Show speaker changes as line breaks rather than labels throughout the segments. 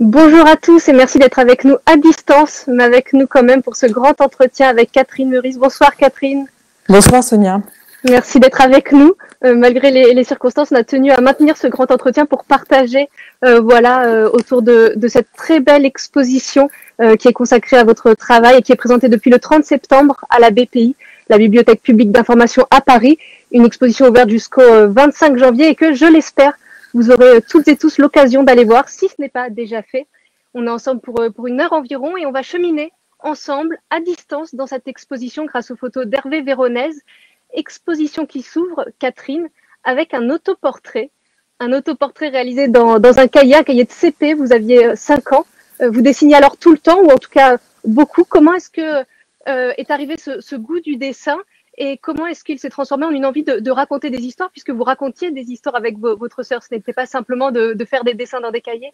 Bonjour à tous et merci d'être avec nous à distance, mais avec nous quand même pour ce grand entretien avec Catherine Meurice. Bonsoir Catherine.
Bonsoir Sonia.
Merci d'être avec nous. Euh, malgré les, circonstances, on a tenu à maintenir ce grand entretien pour partager euh, voilà, euh, autour de, de, cette très belle exposition qui est consacrée à votre travail et qui est présentée depuis le 30 septembre à la BPI, la Bibliothèque publique d'information à Paris. Une exposition ouverte jusqu'au 25 janvier et que, je l'espère, vous aurez toutes et tous l'occasion d'aller voir si ce n'est pas déjà fait. On est ensemble pour, pour une heure environ et on va cheminer ensemble à distance dans cette exposition grâce aux photos d'Hervé Véronèse exposition qui s'ouvre, Catherine, avec un autoportrait. Un autoportrait réalisé dans, un cahier, un cahier de CP. Vous aviez 5 euh, ans. Euh, vous dessinez alors tout le temps, ou en tout cas beaucoup. Comment est-ce que euh, est arrivé ce, goût du dessin et comment est-ce qu'il s'est transformé en une envie de, raconter des histoires, puisque vous racontiez des histoires avec votre sœur? Ce n'était pas simplement de faire des dessins dans des cahiers?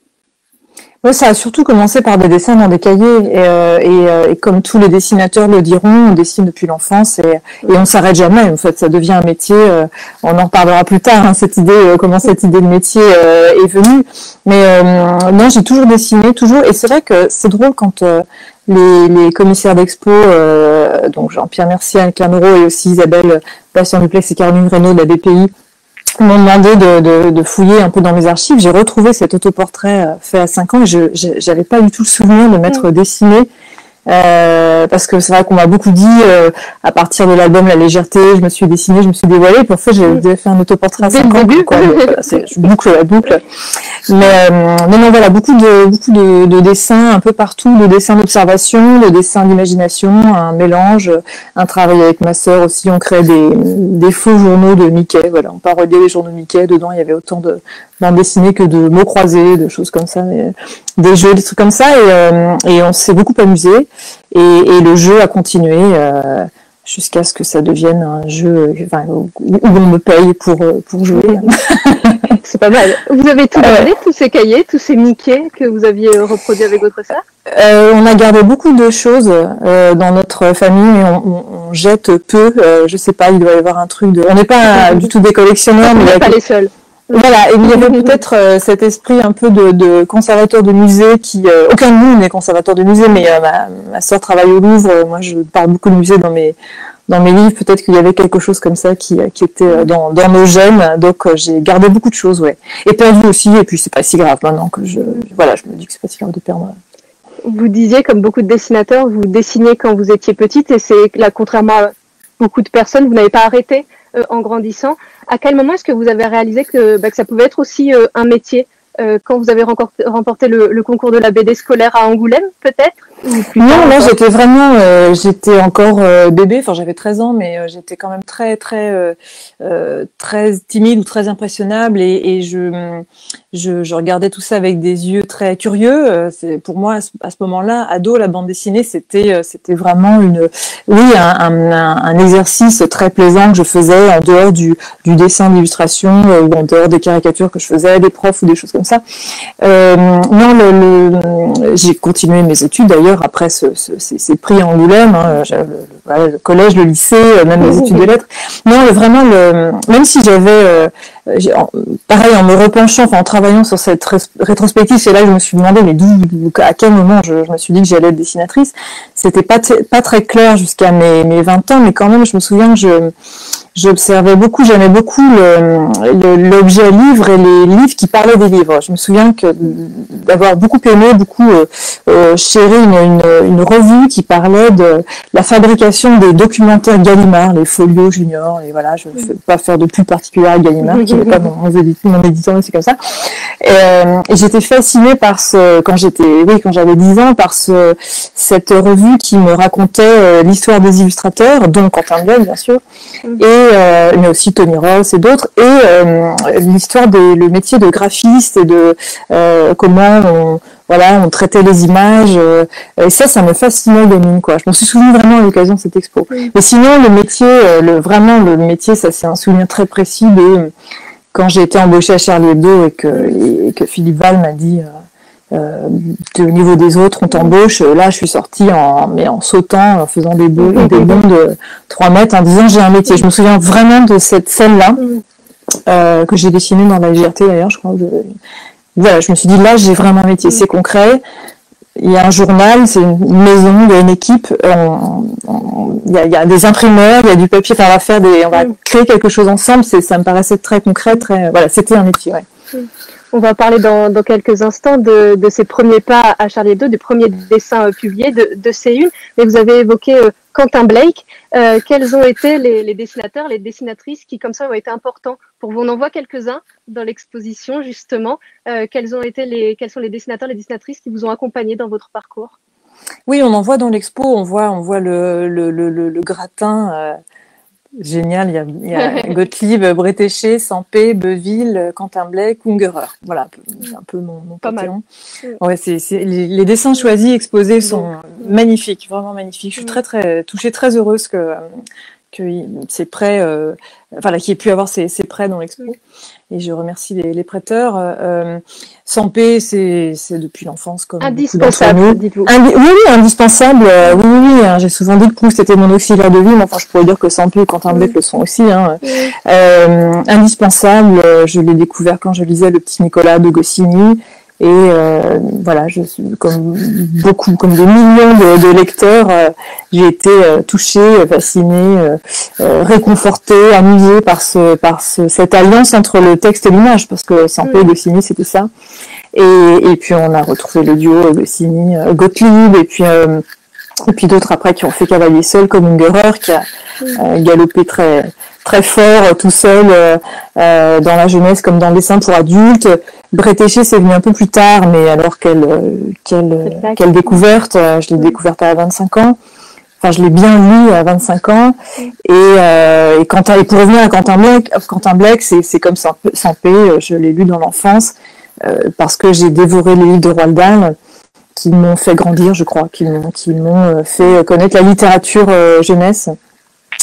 Ouais, ça a surtout commencé par des dessins dans des cahiers et, euh, euh, et, comme tous les dessinateurs le diront, on dessine depuis l'enfance et, et on s'arrête jamais. En fait, ça devient un métier. Euh, on en reparlera plus tard. Hein, cette idée, comment cette idée de métier est venue. Mais non, j'ai toujours dessiné, toujours. Et c'est vrai que c'est drôle quand les, commissaires d'expo, donc Jean-Pierre Mercier, Camero et aussi Isabelle Bastien Duplex et Caroline Renaud de la BPI m'ont demandé de, de, de, fouiller un peu dans mes archives. J'ai retrouvé cet autoportrait euh, fait à 5 ans et je n'avais pas du tout le souvenir de m'être dessiné euh, parce que c'est vrai qu'on m'a beaucoup dit euh, à partir de l'album La légèreté, je me suis dessinée, je me suis dévoilée. Pour ça, j'ai fait un autoportrait à 5 ans. Quoi, je boucle la boucle. Mais, euh, mais non, voilà, beaucoup de beaucoup de, de, dessins un peu partout, de dessins d'observation, de dessins d'imagination, un mélange, un travail avec ma sœur aussi. On crée des, des faux journaux de Mickey. Voilà, on parodiait les journaux Mickey. Dedans, il y avait autant de dessinée que de mots croisés, de choses comme ça, mais, des jeux, des trucs comme ça. Et, euh, et on s'est beaucoup amusé. Et, et, le jeu a continué euh, jusqu'à ce que ça devienne un jeu enfin, où, on me paye pour, pour jouer.
C'est pas mal. Vous avez tout gardé, tous ces cahiers, tous ces Mickey que vous aviez reproduits avec votre sœur?
Euh, On a gardé beaucoup de choses euh, dans notre famille, mais on, on, jette peu. Euh, je sais pas, il doit y avoir un truc de. On n'est pas du tout des collectionneurs,
mais. pas les seuls.
Voilà, et il y avait peut-être euh, cet esprit un peu de, conservateur de musée qui euh, aucun de nous n'est conservateur de musée, mais euh, ma, ma soeur travaille au Louvre. moi, je parle beaucoup de musée dans mes dans mes livres. Peut-être qu'il y avait quelque chose comme ça qui, était dans, nos gènes. Donc, j'ai gardé beaucoup de choses, ouais, et perdu aussi. Et puis, c'est pas si grave maintenant que je voilà, je me dis que c'est pas si grave de perdre.
Vous disiez, comme beaucoup de dessinateurs, vous dessiniez quand vous étiez petite, et c'est là, contrairement à beaucoup de personnes, vous n'avez pas arrêté en grandissant. À quel moment est-ce que vous avez réalisé que, bah, que ça pouvait être aussi euh, un métier euh, quand vous avez remporté le, le, concours de la BD scolaire à Angoulême, peut-être
Non, là, j'étais vraiment, euh, j'étais encore euh, bébé. Enfin, j'avais 13 ans, mais euh, j'étais quand même très, très, très timide ou très impressionnable, et, et je, je, je, regardais tout ça avec des yeux très curieux. C'est pour moi à ce, moment-là, ado, la bande dessinée, c'était, c'était vraiment une, oui, un, un, un, exercice très plaisant que je faisais en dehors du, du dessin d'illustration ou en dehors des caricatures que je faisais, des profs ou des choses comme ça. Euh, non, le, j'ai continué mes études d'ailleurs après ce, ce, ces, prix en Angoulême, hein, le, collège, le lycée, euh, même les études de lettres. Non, vraiment, le, même si j'avais, euh, pareil, en me repenchant, en travaillant sur cette rétrospective, c'est là que je me suis demandé, mais à quel moment je, me suis dit que j'allais être dessinatrice? C'était pas, pas très clair jusqu'à mes, mes 20 ans, mais quand même, je me souviens que je j'observais beaucoup, j'aimais beaucoup l'objet livre et les livres qui parlaient des livres. Je me souviens que d'avoir beaucoup aimé, beaucoup euh, euh chéri une, une, une, revue qui parlait de la fabrication des documentaires Gallimard, les Folio Junior, et voilà, je ne vais pas faire de plus particulier à Gallimard, qui n'est pas mon, mon, éditeur, mais c'est comme ça. Et, euh, et j'étais fascinée par ce, quand j'étais, oui, quand j'avais 10 ans, par ce, cette revue qui me racontait euh, l'histoire des illustrateurs, dont Quentin Blum, bien sûr, et euh, mais aussi Tony Ross et d'autres, et euh, l'histoire de le métier de graphiste et de euh, comment on, voilà, on traitait les images. et ça, ça me fascinait gamine, quoi. Je m'en suis souvenu vraiment à l'occasion de cette expo. Mais sinon, le métier, le, vraiment, le métier, ça, c'est un souvenir très précis de quand j'ai été embauchée à Charlie Hebdo et que, et que Philippe Val m'a dit, euh, au niveau des autres, on t'embauche. Là, je suis sortie en, mais en sautant, en faisant des, bonds, des bonds de 3 mètres, en disant j'ai un métier. Je me souviens vraiment de cette scène-là, euh, que j'ai dessinée dans la légèreté d'ailleurs, je crois. voilà, je me suis dit là, j'ai vraiment un métier, c'est concret. Il y a un journal, c'est une maison, il y a une équipe, il, y a, des imprimeurs, il y a du papier, on va faire des, on va créer quelque chose ensemble. Ça me paraissait très concret, très, voilà, c'était un métier. Ouais.
On va parler dans, quelques instants de, de, ces premiers pas à Charlie Hebdo, des premiers dessins euh, publiés de, de C1. Mais vous avez évoqué euh, Quentin Blake. Euh, quels ont été les, dessinateurs, les dessinatrices qui, comme ça, ont été importants pour vous? On en voit quelques-uns dans l'exposition, justement. quels, ont été les, quels sont les dessinateurs, les dessinatrices qui vous ont accompagné dans votre parcours?
Oui, on en voit dans l'expo, on voit, on voit le gratin Génial, il y a, Gottlieb, Bretéché, Sampé, Beuville, Quentin Blake, Ungerer. Voilà, c'est un peu mon, mon Ouais, c'est, les, dessins choisis, exposés sont magnifiques, vraiment magnifiques. Je suis très très touchée, très heureuse que que c'est prêts, euh, enfin qu'il ait pu avoir ces, prêts dans l'expo. Et je remercie les, prêteurs. Euh, Sampé, c'est depuis l'enfance comme
indispensable.
Dites-vous. oui, oui, indispensable. Euh, oui, oui, oui hein. J'ai souvent dit que Proust était mon auxiliaire de vie, mais enfin, je pourrais dire que Sampé et Quentin Blake le sont aussi. Hein. Euh, indispensable. Je l'ai découvert quand je lisais Le Petit Nicolas de Goscinny. Et euh, voilà, je suis comme beaucoup, comme des millions de, lecteurs, euh, j'ai été euh, touchée, fascinée, réconfortée, amusée par ce, par cette alliance entre le texte et l'image, parce que sans mm. et Goscinny, c'était ça. Et, et puis on a retrouvé le duo Goscinny, Gottlieb, et puis et puis d'autres après qui ont fait cavalier seul, comme Ungerer, qui a mm. galopé très très fort tout seul dans la jeunesse comme dans le dessin pour adultes. Bretéché, c'est venu un peu plus tard, mais alors quelle, quelle, quelle découverte. Euh, je l'ai découverte à 25 ans. Enfin, je l'ai bien lu à 25 ans. Et, euh, et, quand, et pour revenir à Quentin Blake, Quentin Blake c'est comme sans, paix. Euh, je l'ai lu dans l'enfance euh, parce que j'ai dévoré les livres de Roald Dahl qui m'ont fait grandir, je crois, qui m'ont fait connaître la littérature jeunesse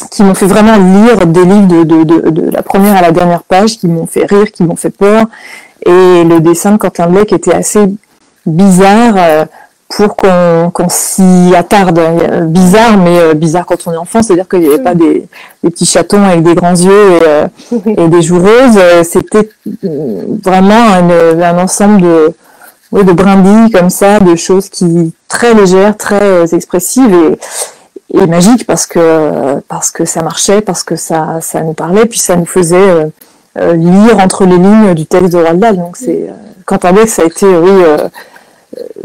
qui m'ont fait vraiment lire des livres de, de, de, de, la première à la dernière page, qui m'ont fait rire, qui m'ont fait peur, et le dessin de Quentin Blake était assez bizarre euh, pour qu'on s'y attarde. Bizarre, mais euh, bizarre quand on est enfant, c'est-à-dire qu'il n'y avait pas des, petits chatons avec des grands yeux et, euh, des joues roses. C'était vraiment un, ensemble de, oui, de brindilles comme ça, de choses qui très légères, très expressives et, et magiques parce que parce que ça marchait, parce que ça ça nous parlait, puis ça nous faisait euh, lire entre les lignes du texte de Roald Dahl. Donc c'est euh, quand avec ça a été oui euh,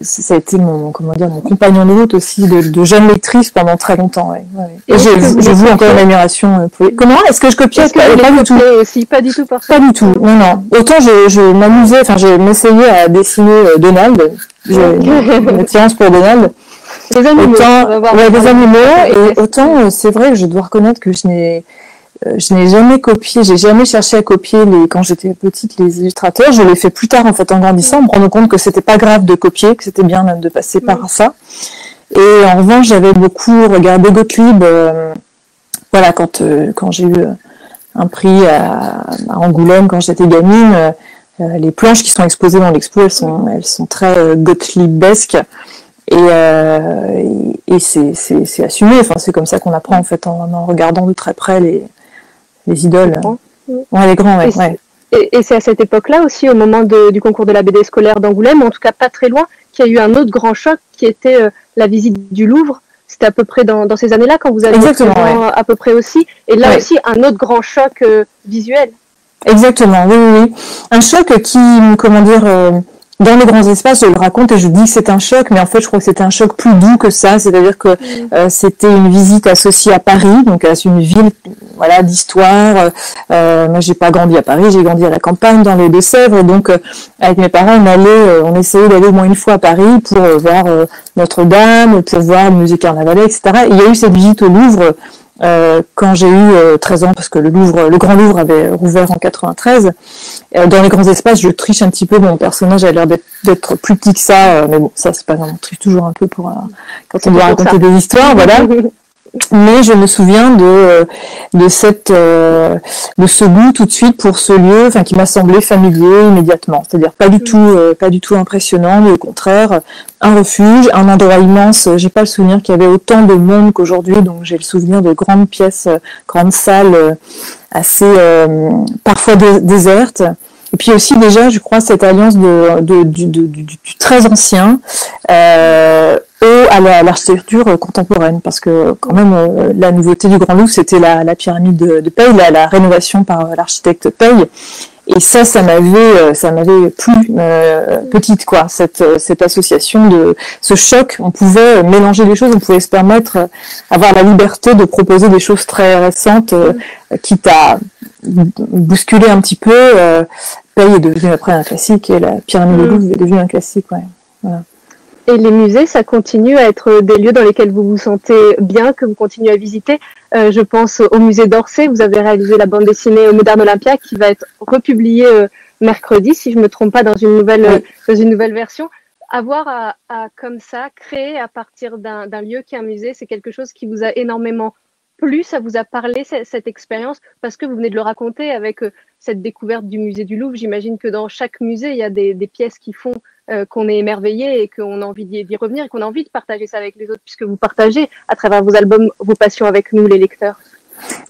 ça a été mon comment dire mon compagnon de route aussi de, de jeune lectrice pendant très longtemps. Ouais, ouais. Et, j'ai vu encore une admiration. Pour... Comment est-ce que je copiais
que pas, du tout. Aussi, pas du tout.
Pas du tout. Non non. Autant je, je m'amusais. Enfin j'ai m'essayais à dessiner Donald. J'ai une attirance pour Donald.
Des animaux.
Autant, ouais, des animaux. Et autant c'est vrai que je dois reconnaître que je n'ai euh, je n'ai jamais copié, j'ai jamais cherché à copier les, quand j'étais petite les illustrateurs. Je l'ai fait plus tard en fait en grandissant, en me rendant compte que c'était pas grave de copier, que c'était bien même de passer par ça. Et en revanche, j'avais beaucoup regardé Gottlieb. Euh, voilà, quand euh, quand j'ai eu un prix à, Angoulême quand j'étais gamine, les planches qui sont exposées dans l'expo, elles sont elles sont très Gottliebesques. Et, et c'est assumé. Enfin, c'est comme ça qu'on apprend en fait en, en regardant de très près les, les idoles. Ouais, les grands, ouais.
Et, c'est à cette époque-là aussi, au moment du concours de la BD scolaire d'Angoulême, en tout cas pas très loin, qu'il y a eu un autre grand choc qui était euh, la visite du Louvre. C'était à peu près dans, ces années-là quand vous avez
Exactement,
à peu près aussi. Et là aussi, un autre grand choc euh, visuel.
Exactement, oui, oui, Un choc qui, comment dire, euh, dans les grands espaces, je le raconte et je dis que c'est un choc, mais en fait, je crois que c'était un choc plus doux que ça. C'est-à-dire que mm. euh, c'était une visite associée à Paris, donc à une ville, voilà, d'histoire. Euh, moi, j'ai pas grandi à Paris, j'ai grandi à la campagne, dans les Deux-Sèvres. Donc, euh, avec mes parents, on allait, euh, on essayait d'aller au moins une fois à Paris pour voir Notre-Dame, pour voir le musée Carnavalet, etc. Et il y a eu cette visite au Louvre euh, quand j'ai eu 13 euh, ans, parce que le Louvre, le Grand Louvre avait rouvert en 93, euh, dans les grands espaces, je triche un petit peu. Mon personnage a l'air d'être plus petit que ça, mais bon, ça c'est pas grave. On triche toujours un peu pour quand on doit raconter des histoires, voilà. mais je me souviens de euh, de cette euh, de ce goût tout de suite pour ce lieu enfin qui m'a semblé familier immédiatement. C'est-à-dire pas du tout euh, pas du tout impressionnant mais au contraire un refuge un endroit immense. J'ai pas le souvenir qu'il y avait autant de monde qu'aujourd'hui donc j'ai le souvenir de grandes pièces grandes salles assez parfois désertes et puis aussi déjà, je crois, cette alliance de, du, très ancien euh, à l'architecture contemporaine, parce que quand même euh, la nouveauté du Grand Louvre, c'était la, pyramide de, de Paye, la, rénovation par l'architecte Paye. Et ça, ça m'avait, euh, ça m'avait plu euh, petite quoi. Cette, cette association de ce choc, on pouvait mélanger les choses, on pouvait se permettre avoir la liberté de proposer des choses très récentes, quitte à bousculer un petit peu. Euh, Paye est devenu après un classique et la pyramide de mm. Louvre est devenue un classique. Ouais. Voilà.
Et les musées, ça continue à être des lieux dans lesquels vous vous sentez bien, que vous continuez à visiter. Euh, je pense au musée d'Orsay, vous avez réalisé la bande dessinée au Moderne Olympia qui va être republiée euh, mercredi, si je me trompe pas, dans une nouvelle, dans une nouvelle version. Avoir à, à, comme ça, créer à partir d'un lieu qui est un musée, c'est quelque chose qui vous a énormément plu, ça vous a parlé cette, expérience, parce que vous venez de le raconter avec euh, cette découverte du musée du Louvre. J'imagine que dans chaque musée, il y a des, des pièces qui font euh, qu'on est émerveillé et qu'on a envie d'y revenir et qu'on a envie de partager ça avec les autres, puisque vous partagez à travers vos albums vos passions avec nous, les lecteurs.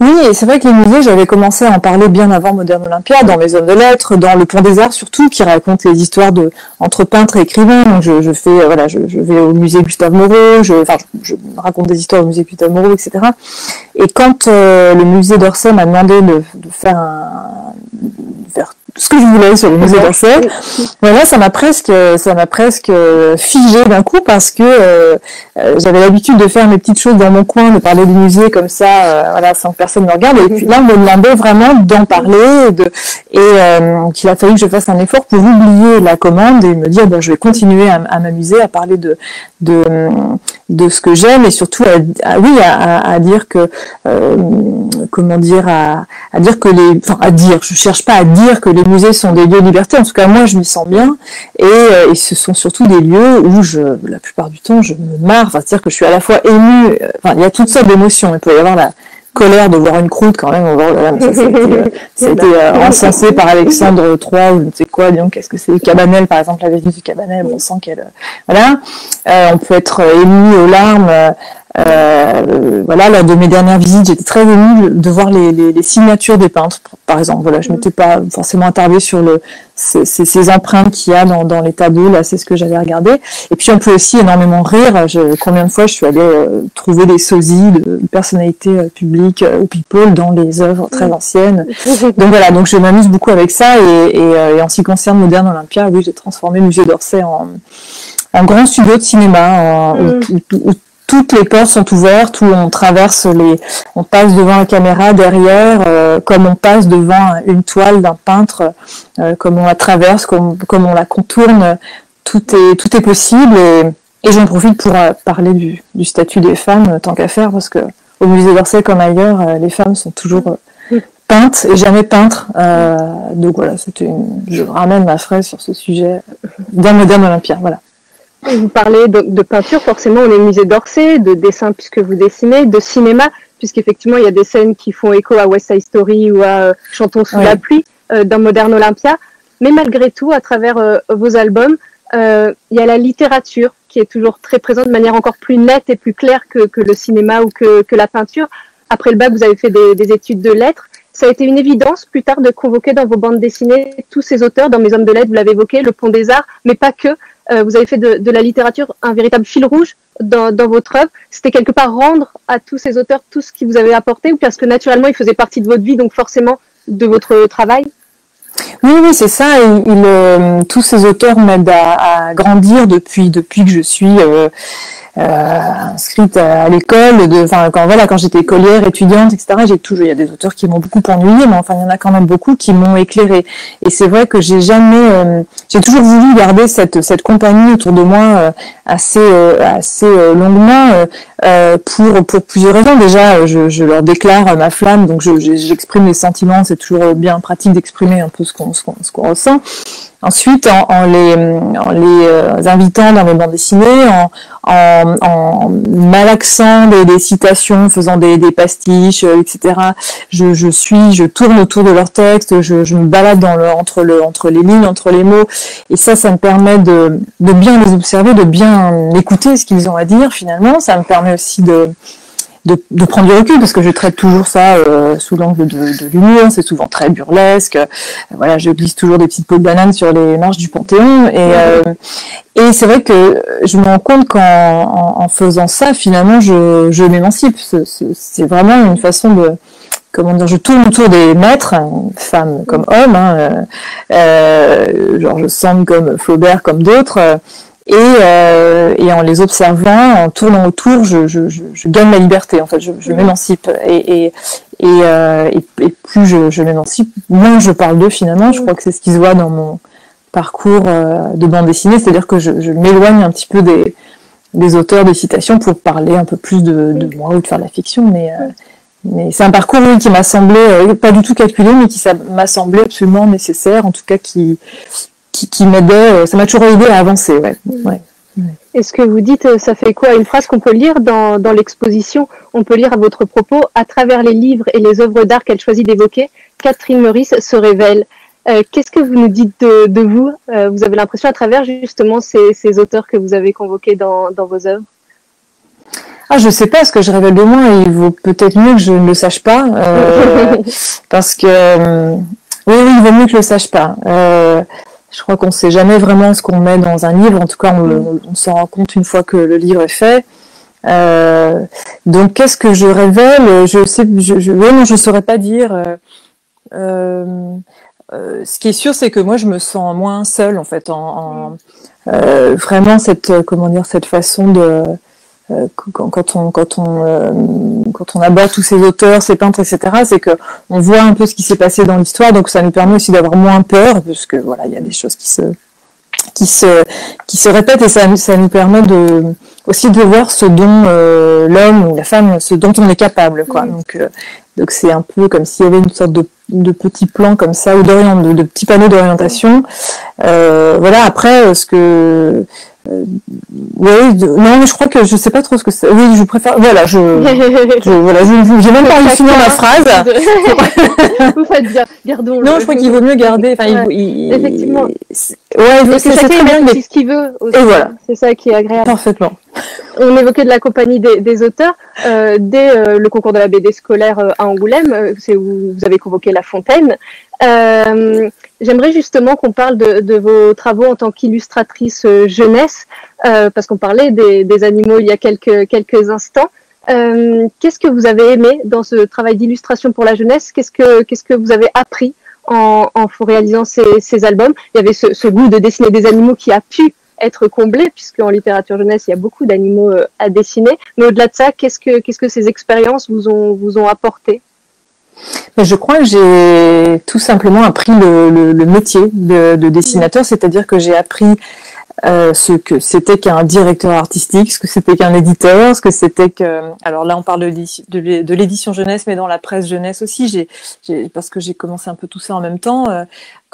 Oui, et c'est vrai que les musées, j'avais commencé à en parler bien avant Moderne Olympia, dans mes hommes de lettres, dans le Pont des Arts surtout, qui raconte les histoires de entre peintres et écrivains. Donc je, fais, euh, voilà, je, vais au musée Gustave Moreau, je, raconte des histoires au musée Gustave Moreau, etc. Et quand euh, le musée d'Orsay m'a demandé de, de, faire un, faire ce que je voulais sur le musée d'Orsay. Voilà, ça m'a presque, ça m'a presque figé d'un coup parce que euh, euh, j'avais l'habitude de faire mes petites choses dans mon coin, de parler du musée comme ça, euh, voilà, sans que personne me regarde. Et puis là, on me demandait vraiment d'en parler, de, et qu'il a fallu que je fasse un effort pour oublier la commande et me dire bon, je vais continuer à, à m'amuser, à parler de, de, de ce que j'aime et surtout à, oui à, à, dire que comment dire à, à dire que les enfin à dire je cherche pas à dire que les musées sont des lieux de liberté. En tout cas, moi, je m'y sens bien. Et, euh, et, ce sont surtout des lieux où je, la plupart du temps, je me marre. Enfin, c'est-à-dire que je suis à la fois émue. Euh, enfin, il y a toutes sortes d'émotions. Il peut y avoir la colère de voir une croûte quand même. On voit, ça, a été, euh, encensé par Alexandre III ou je ne sais quoi. Disons, qu'est-ce que c'est Cabanel, par exemple, la Vénus du Cabanel? On sent qu'elle, voilà. on peut être ému aux larmes euh, voilà, lors de mes dernières visites, j'étais très émue de voir les, les, les, signatures des peintres, par exemple. Voilà, je m'étais pas forcément attardée sur le, ces, ces, empreintes qu'il y a dans, dans, les tableaux. Là, c'est ce que j'avais regardé. Et puis, on peut aussi énormément rire. Je, combien de fois je suis allée euh, trouver des sosies de personnalités euh, publiques ou people dans les œuvres très anciennes. Donc voilà, donc je m'amuse beaucoup avec ça. Et, et, et en ce qui concerne Moderne Olympia, oui, j'ai transformé le musée d'Orsay en un grand studio de cinéma mm toutes les portes sont ouvertes, où on traverse les, on passe devant la caméra derrière, euh, comme on passe devant une toile d'un peintre, euh, comme on la traverse, comme, comme on la contourne, tout est, tout est possible. Et, et j'en profite pour euh, parler du, du, statut des femmes, tant qu'à faire, parce que au musée d'Orsay comme ailleurs, les femmes sont toujours peintes et jamais peintres. donc voilà, c'était je ramène ma fraise sur ce sujet d'un moderne olympien. Voilà.
Vous parlez de, peinture, forcément, on est musée d'Orsay, de dessin puisque vous dessinez, de cinéma, puisqu'effectivement, il y a des scènes qui font écho à West Side Story ou à euh, Chantons sous la pluie euh, dans Modern Olympia. Mais malgré tout, à travers euh, vos albums, il y a la littérature qui est toujours très présente de manière encore plus nette et plus claire que, que le cinéma ou que, que, la peinture. Après le bac, vous avez fait des, des études de lettres ça a été une évidence plus tard de convoquer dans vos bandes dessinées tous ces auteurs, dans Mes Hommes de lettres, vous l'avez évoqué, Le Pont des Arts, mais pas que. Euh, vous avez fait de, la littérature un véritable fil rouge dans, votre œuvre. C'était quelque part rendre à tous ces auteurs tout ce qu'ils vous avaient apporté, ou parce que naturellement, ils faisaient partie de votre vie, donc forcément de votre travail?
Oui, oui, c'est ça. Euh, tous ces auteurs m'aident à, grandir depuis que je suis euh, inscrite à, l'école, enfin quand voilà, quand j'étais écolière, étudiante, etc. J'ai toujours, il y a des auteurs qui m'ont beaucoup ennuyé, mais enfin il y en a quand même beaucoup qui m'ont éclairé. Et c'est vrai que j'ai jamais, euh, j'ai toujours voulu garder cette cette compagnie autour de moi euh, assez assez longuement pour pour plusieurs raisons. Déjà, je, je leur déclare ma flamme, donc j'exprime mes sentiments. C'est toujours bien pratique d'exprimer un peu ce qu'on ce qu'on ressent. Ensuite, en, les, les euh, invitant dans mes bandes dessinées, en, malaxant des, citations, faisant des, pastiches, euh, etc. Je, suis, je tourne autour de leurs textes, je, je me balade dans le, entre, le, entre les lignes, entre les mots, et ça, ça me permet de, de bien les observer, de bien écouter ce qu'ils ont à dire finalement. Ça me permet aussi de de, prendre du recul parce que je traite toujours ça euh, sous l'angle de, de l'humour, c'est souvent très burlesque. voilà, je glisse toujours des petites peaux de banane sur les marches du Panthéon et euh, et c'est vrai que je me rends compte qu'en en, faisant ça, finalement, je, je m'émancipe. C'est vraiment une façon de comment dire, je tourne autour des maîtres, femmes comme hommes, hein, euh, Georges Sand comme Flaubert comme d'autres, et, euh, et, en les observant, en tournant autour, je, je, je gagne ma liberté, en fait, je, je m'émancipe. Et, et, euh, et, plus je, je m'émancipe, moins je parle d'eux finalement. Je crois que c'est ce qui se voit dans mon parcours euh, de bande dessinée, c'est-à-dire que je, m'éloigne un petit peu des, des, auteurs, des citations pour parler un peu plus de, de moi ou de faire de la fiction, mais... Euh, mais c'est un parcours qui m'a semblé euh, pas du tout calculé, mais qui m'a semblé absolument nécessaire, en tout cas qui, qui, m'aidait, euh, ça m'a toujours aidé à avancer. Ouais. Ouais.
Est-ce que vous dites, euh, ça fait quoi Une phrase qu'on peut lire dans, dans l'exposition, on peut lire à votre propos, à travers les livres et les œuvres d'art qu'elle choisit d'évoquer, Catherine Maurice se révèle. Euh, qu'est-ce que vous nous dites de, de vous? Vous avez l'impression à travers justement ces, ces, auteurs que vous avez convoqués dans, dans vos œuvres?
Ah, je sais pas ce que je révèle de moi. Il vaut peut-être mieux que je ne le sache pas, euh, parce que oui, oui, il vaut mieux que je le sache pas. Euh, je crois qu'on ne sait jamais vraiment ce qu'on met dans un livre. En tout cas, on, mm. on s'en rend compte une fois que le livre est fait. Euh, donc, qu'est-ce que je révèle? Je sais, je, je, non, je saurais pas dire. Euh, euh, euh, ce qui est sûr, c'est que moi, je me sens moins seule, en fait, en, en mm. vraiment cette, comment dire, cette façon de euh, quand, on quand on euh, quand on aborde tous ces auteurs, ces peintres, etc. C'est que on voit un peu ce qui s'est passé dans l'histoire, donc ça nous permet aussi d'avoir moins peur, parce que voilà, il y a des choses qui se qui se qui se répètent et ça ça nous permet de aussi de voir ce dont euh, l'homme ou la femme, ce dont on est capable, quoi. Donc donc c'est un peu comme s'il y avait une sorte de, de petit plan comme ça ou de, de petits panneaux d'orientation. voilà. Après, ce que euh, oui, non, mais je crois que je sais pas trop ce que c'est. Oui, je préfère. Voilà, je, je voilà, j'ai même pas envie de finir ma phrase.
Vous faites bien, gardons.
Non, je crois qu'il vaut mieux garder. Enfin,
il, Effectivement.
Ouais,
c'est chacun très bien. ce qu'il veut.
Et voilà.
C'est ça qui est agréable.
Parfaitement.
On évoquait de la compagnie des, des auteurs. Euh, dès euh, le concours de la BD scolaire euh, Angoulême, euh, c'est où vous avez convoqué La Fontaine. Euh, J'aimerais justement qu'on parle de, vos travaux en tant qu'illustratrice euh, jeunesse, parce qu'on parlait des, animaux il y a quelques, instants. Qu'est-ce que vous avez aimé dans ce travail d'illustration pour la jeunesse? Qu'est-ce que vous avez appris en, réalisant ces, albums? Il y avait ce, goût de dessiner des animaux qui a pu être comblé, puisque en littérature jeunesse, il y a beaucoup d'animaux euh, à dessiner. Mais au-delà de ça, qu'est-ce que qu'est-ce que ces expériences vous ont vous ont apporté?
Je crois que j'ai tout simplement appris le, métier de, dessinateur, c'est-à-dire que j'ai appris euh, ce que c'était qu'un directeur artistique, ce que c'était qu'un éditeur, ce que c'était que. Alors là, on parle de l'édition jeunesse, mais dans la presse jeunesse aussi. J'ai, parce que j'ai commencé un peu tout ça en même temps. Euh,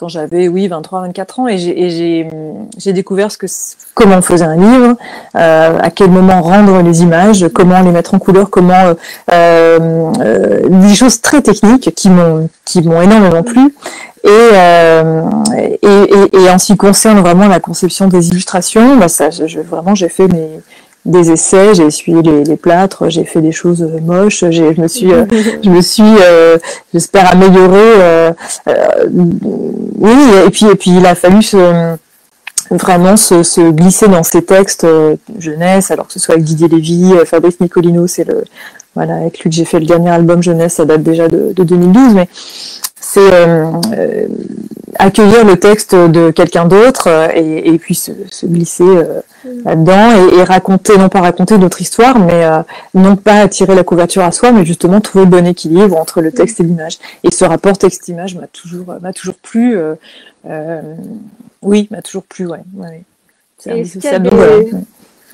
quand j'avais, oui, 23, 24 ans, et j'ai découvert ce que, comment on faisait un livre, euh, à quel moment rendre les images, comment les mettre en couleur, comment euh, euh, des choses très techniques qui m'ont qui m'ont énormément plu. Et, et, et, en ce qui concerne vraiment la conception des illustrations, bah ça, je, vraiment, j'ai fait mes, des essais, j'ai essuyé les, plâtres, j'ai fait des choses euh, moches, je me suis, euh, je me suis, euh, j'espère améliorer. Euh, oui, et puis et puis il a fallu vraiment se, se, glisser dans ces textes jeunesse, alors que ce soit avec Didier Lévy, Fabrice Nicolino, c'est le voilà avec lui que j'ai fait le dernier album jeunesse, ça date déjà de, de 2012, mais c'est accueillir le texte de quelqu'un d'autre euh, et, et, puis se, se glisser euh, mm. là-dedans et, et, raconter, non pas raconter notre histoire, mais non pas attirer la couverture à soi, mais justement trouver le bon équilibre entre le texte et l'image. Et ce rapport texte-image m'a toujours, m'a toujours plu. oui, m'a toujours plu, ouais. ouais.
C'est indissociable. Des,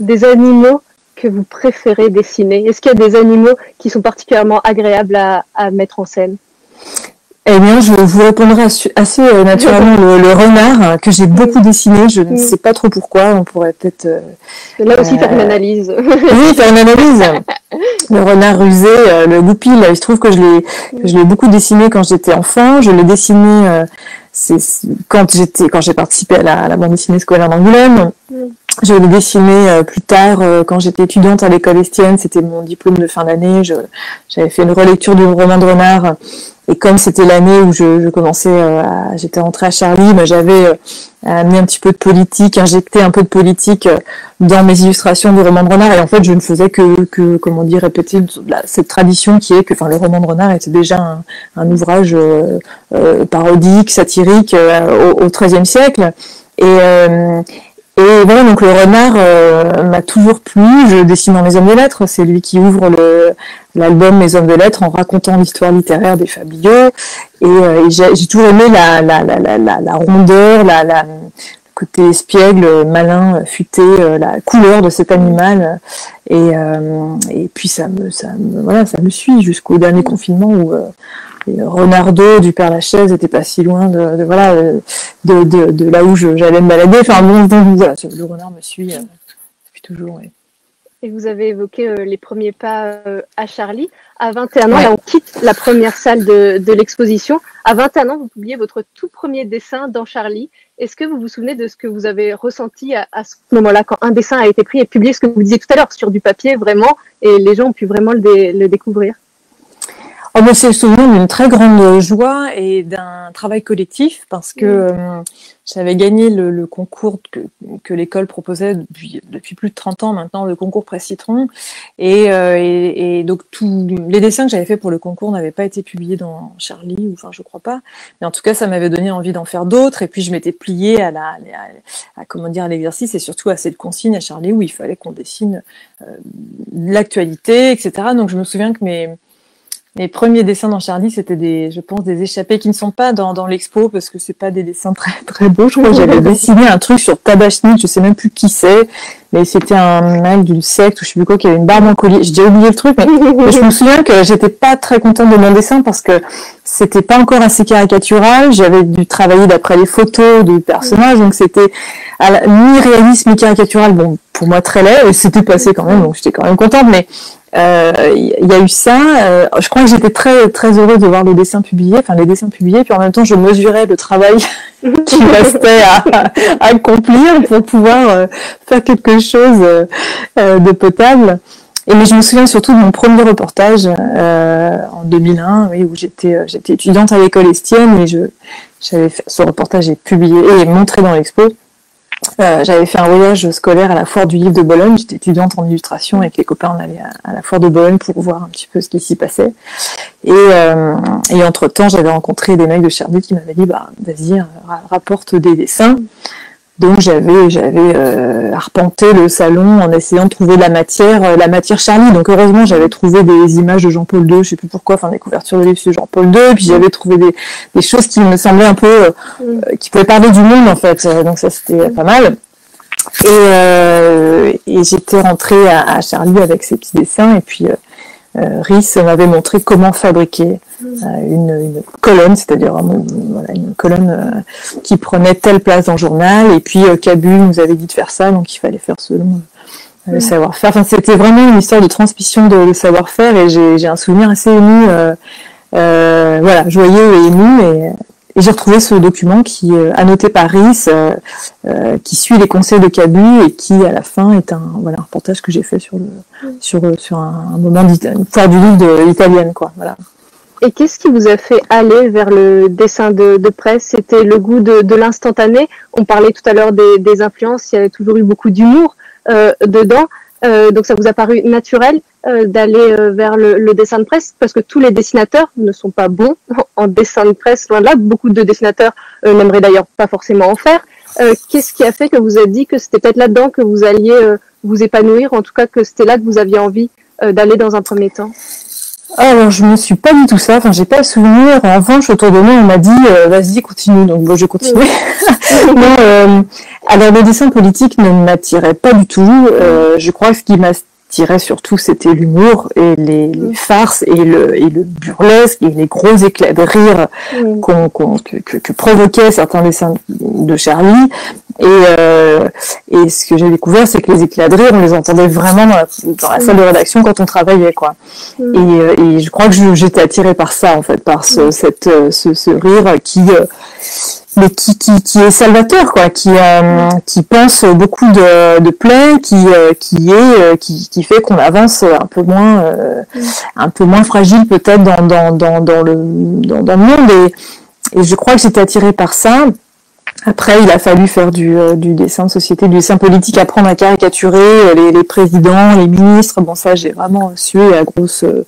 des animaux que vous préférez dessiner? Est-ce qu'il y a des animaux qui sont particulièrement agréables à, à mettre en scène?
Eh bien, je vous répondrai assez euh, naturellement le, renard euh, que j'ai beaucoup dessiné. Je ne sais pas trop pourquoi. On pourrait peut-être euh,
là aussi faire une analyse.
oui, faire une analyse. le renard rusé, le goupil. Il se trouve que je l'ai, je l'ai beaucoup dessiné quand j'étais enfant. Je l'ai dessiné c'est quand j'étais, quand j'ai participé à la, bande dessinée scolaire d'Angoulême. Je l'ai dessiné plus tard quand j'étais étudiante à l'école Estienne, c'était mon diplôme de fin d'année. J'avais fait une relecture du roman de Renard et comme c'était l'année où je, je commençais, euh, j'étais rentrée à Charlie, bah, j'avais euh, amené un petit peu de politique, injecté un peu de politique euh, dans mes illustrations du roman de renard. Et en fait, je ne faisais que, que comment dire, répéter cette tradition qui est que, enfin, le roman de renard était déjà un, un ouvrage euh, parodique, satirique au XIIIe siècle. Et, et voilà, donc le renard euh, m'a toujours plu. Je dessine dans Les Hommes de Lettres. C'est lui qui ouvre l'album Mes Hommes de Lettres en racontant l'histoire littéraire des Fabio. Et, euh, j'ai toujours aimé la, la, la, la, la rondeur, la, la, le côté espiègle, malin, futé, euh, la couleur de cet animal. Et, et puis ça me, ça me, voilà, ça me suit jusqu'au dernier confinement où Renardo du Père Lachaise n'était pas si loin de, voilà de, de, là où j'allais me balader. Enfin bon, voilà, le renard me suit euh, depuis toujours.
Et vous avez évoqué euh, les premiers pas euh, à Charlie. À 21 ans, on quitte la première salle de, de l'exposition. À 21 ans, vous publiez votre tout premier dessin dans Charlie. Est-ce que vous vous souvenez de ce que vous avez ressenti à, ce moment-là, quand un dessin a été pris et publié, ce que vous disiez tout à l'heure, sur du papier, vraiment, et les gens ont pu vraiment le découvrir?
Oh, ben, c'est souvent d'une très grande joie et d'un travail collectif parce que euh, j'avais gagné le, concours que, que l'école proposait depuis, depuis, plus de 30 ans maintenant, le concours Presse Citron. Et, euh, et, et, donc tous les dessins que j'avais fait pour le concours n'avaient pas été publiés dans Charlie, ou enfin je crois pas. Mais en tout cas, ça m'avait donné envie d'en faire d'autres. Et puis je m'étais pliée à la, à, comment dire, à l'exercice et surtout à cette consigne à Charlie où il fallait qu'on dessine euh, l'actualité, etc. Donc je me souviens que mes mes premiers dessins dans Charlie, c'était des, je pense, des échappés qui ne sont pas dans, dans l'expo parce que c'est pas des dessins très très beaux. Je crois que j'avais dessiné un truc sur Tabachnik, je sais même plus qui c'est, mais c'était un mec d'une secte ou je sais plus quoi qui avait une barbe en collier. J'ai déjà oublié le truc, mais, je me souviens que j'étais pas très contente de mon dessin parce que c'était pas encore assez caricatural. J'avais dû travailler d'après les photos du personnage, donc c'était ni réalisme ni caricatural. Bon, pour moi très laid, et c'était passé quand même, donc j'étais quand même contente, mais il euh, y a eu ça. Euh, je crois que j'étais très très heureuse de voir les dessins publiés, enfin les dessins publiés, puis en même temps je mesurais le travail qui restait à, accomplir pour pouvoir euh, faire quelque chose de potable. Et mais je me souviens surtout de mon premier reportage en 2001, oui, où j'étais j'étais étudiante à l'école Estienne et je j'avais fait ce reportage est publié et montré dans l'expo. Euh, j'avais fait un voyage scolaire à la foire du livre de Bologne. J'étais étudiante en illustration avec les copains. On allait à, la foire de Bologne pour voir un petit peu ce qui s'y passait. Et, euh, et entre temps, j'avais rencontré des mecs de Cherbourg qui m'avaient dit, bah, vas-y, rapporte des dessins. Donc j'avais j'avais euh, arpenté le salon en essayant de trouver la matière euh, la matière Charlie. Donc heureusement j'avais trouvé des images de Jean-Paul II, je sais plus pourquoi, enfin des couvertures de livres sur Jean-Paul II. Puis j'avais trouvé des, des choses qui me semblaient un peu euh, qui pouvaient parler du monde en fait. Donc ça c'était pas mal. Et, et j'étais rentrée à, à, Charlie avec ces petits dessins et puis euh, Rhys m'avait montré comment fabriquer euh, une, colonne, c'est-à-dire une colonne euh, qui prenait telle place dans le journal. Et puis Cabu nous avait dit de faire ça, donc il fallait faire selon le savoir-faire. Enfin, c'était vraiment une histoire de transmission de, savoir-faire et j'ai un souvenir assez ému, voilà, joyeux et ému. Et, j'ai retrouvé ce document qui, euh, annoté par Rhys, euh, euh, qui suit les conseils de Cabu et qui, à la fin, est un, voilà, un reportage que j'ai fait sur, le, sur, sur un, moment une foire du livre italienne. Quoi, voilà.
Et qu'est-ce qui vous a fait aller vers le dessin de, presse? C'était le goût de, l'instantané? On parlait tout à l'heure des, influences, il y avait toujours eu beaucoup d'humour dedans. Donc ça vous a paru naturel? Euh, d'aller euh, vers le, dessin de presse parce que tous les dessinateurs ne sont pas bons en dessin de presse. Loin de là, beaucoup de dessinateurs n'aimeraient d'ailleurs pas forcément en faire. Qu'est-ce qui a fait que vous avez dit que c'était peut-être là-dedans que vous alliez vous épanouir, en tout cas que c'était là que vous aviez envie d'aller dans un premier temps?
Alors, je me suis pas dit tout ça. Enfin, j'ai pas le souvenir. En revanche, autour de moi, on m'a dit, vas-y, continue. Donc, bon, j'ai continué. non, euh, alors, le dessin politique ne m'attirait pas du tout. Euh, je crois que ce qui m'attirait surtout, c'était l'humour et les, farces et le, et le burlesque et les gros éclats de rire que, que, provoquaient certains dessins de Charlie. Et, euh, et ce que j'ai découvert, c'est que les éclats de rire, on les entendait vraiment dans la, salle de rédaction quand on travaillait, quoi. Mm. Et, euh, et, je crois que j'étais attirée par ça, en fait, par ce, cette, euh, ce, ce rire qui, mais qui, qui, qui est salvateur, quoi, qui, qui pense beaucoup de, de plaies, qui, qui est, qui, qui fait qu'on avance un peu moins, mm. un peu moins fragile peut-être dans, dans, dans, dans, le, dans, dans le monde. Et, et je crois que j'étais attirée par ça. Après, il a fallu faire du, euh, du, dessin de société, du dessin politique, apprendre à caricaturer euh, les, les présidents, les ministres. Bon, ça, j'ai vraiment sué à grosse euh,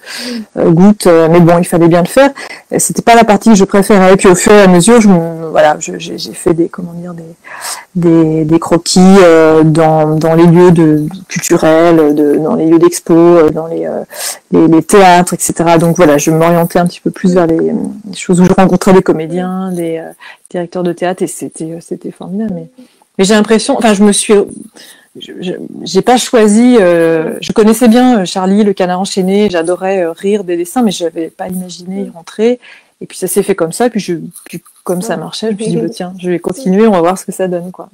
goutte, mais bon, il fallait bien le faire. C'était pas la partie que je préférais. Et puis, au fur et à mesure, je voilà, j'ai fait des, comment dire, des, des, des croquis dans, dans les lieux de, culturels, de, dans les lieux d'expo, dans les, les, les, théâtres, etc. Donc voilà, je m'orientais un petit peu plus vers les, les, choses où je rencontrais des comédiens, des directeurs de théâtre, et c'était euh, c'était formidable. Mais, mais j'ai l'impression, enfin, je me suis, j'ai pas choisi. Euh, je connaissais bien euh, Charlie, le canard enchaîné. J'adorais rire des dessins, mais je n'avais pas imaginé y rentrer. Et puis ça s'est fait comme ça. Puis, je, comme ça marchait, je me suis dit bah, tiens, je vais continuer. On va voir ce que ça donne, quoi.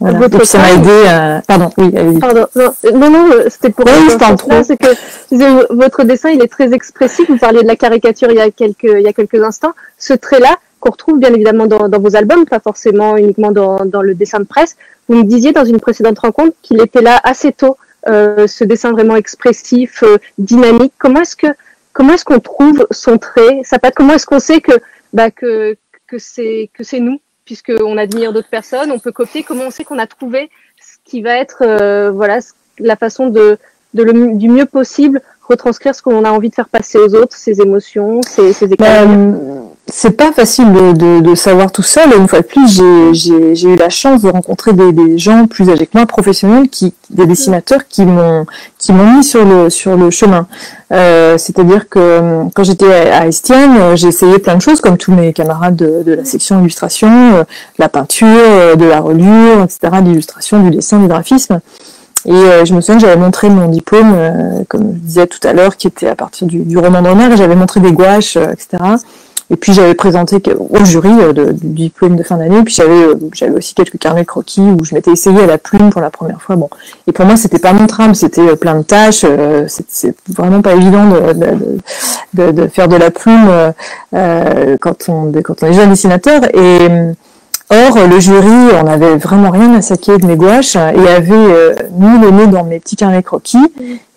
Voilà. Donc ça m'a aidé. Pardon, oui.
Pardon, non, non, c'était pour. Oui, C'est que votre dessin, il est très expressif. Vous parliez de la caricature il y a quelques, il y a quelques instants. Ce trait-là, qu'on retrouve bien évidemment dans, vos albums, pas forcément uniquement dans, le dessin de presse. Vous me disiez dans une précédente rencontre qu'il était là assez tôt, euh, ce dessin vraiment expressif, euh, dynamique. Comment est-ce que comment est-ce qu'on trouve son trait Ça pas comment est-ce qu'on sait que bah, que que c'est que c'est nous, puisqu'on admire d'autres personnes, on peut copier? Comment on sait qu'on a trouvé ce qui va être euh, voilà la façon de, de le, du mieux possible retranscrire ce qu'on a envie de faire passer aux autres, ses émotions, ses, ses éclats
c'est pas facile de, savoir tout seul. Et une fois de plus, j'ai eu la chance de rencontrer des, gens plus âgés que moi, professionnels, qui, des dessinateurs qui m'ont mis sur le chemin. Euh, C'est-à-dire que euh, quand j'étais à Estienne, euh, j'ai essayé plein de choses, comme tous mes camarades de, la section illustration, euh, la peinture, de la reliure, etc., l'illustration, du dessin, du graphisme. Et je me souviens que j'avais montré mon diplôme, comme je disais tout à l'heure, qui était à partir du, du roman de et j'avais montré des gouaches, etc. Et puis j'avais présenté au jury euh, du diplôme de fin d'année. Puis j'avais euh, aussi quelques carnets croquis où je m'étais essayé à la plume pour la première fois. Bon, et pour moi c'était pas mon trame, c'était euh, plein de tâches. c'est vraiment pas évident de, de, faire de la plume quand on quand on est jeune dessinateur. Et Or, le jury, on avait vraiment rien à saquer de mes gouaches et avait euh, mis le nez dans mes petits carnets croquis.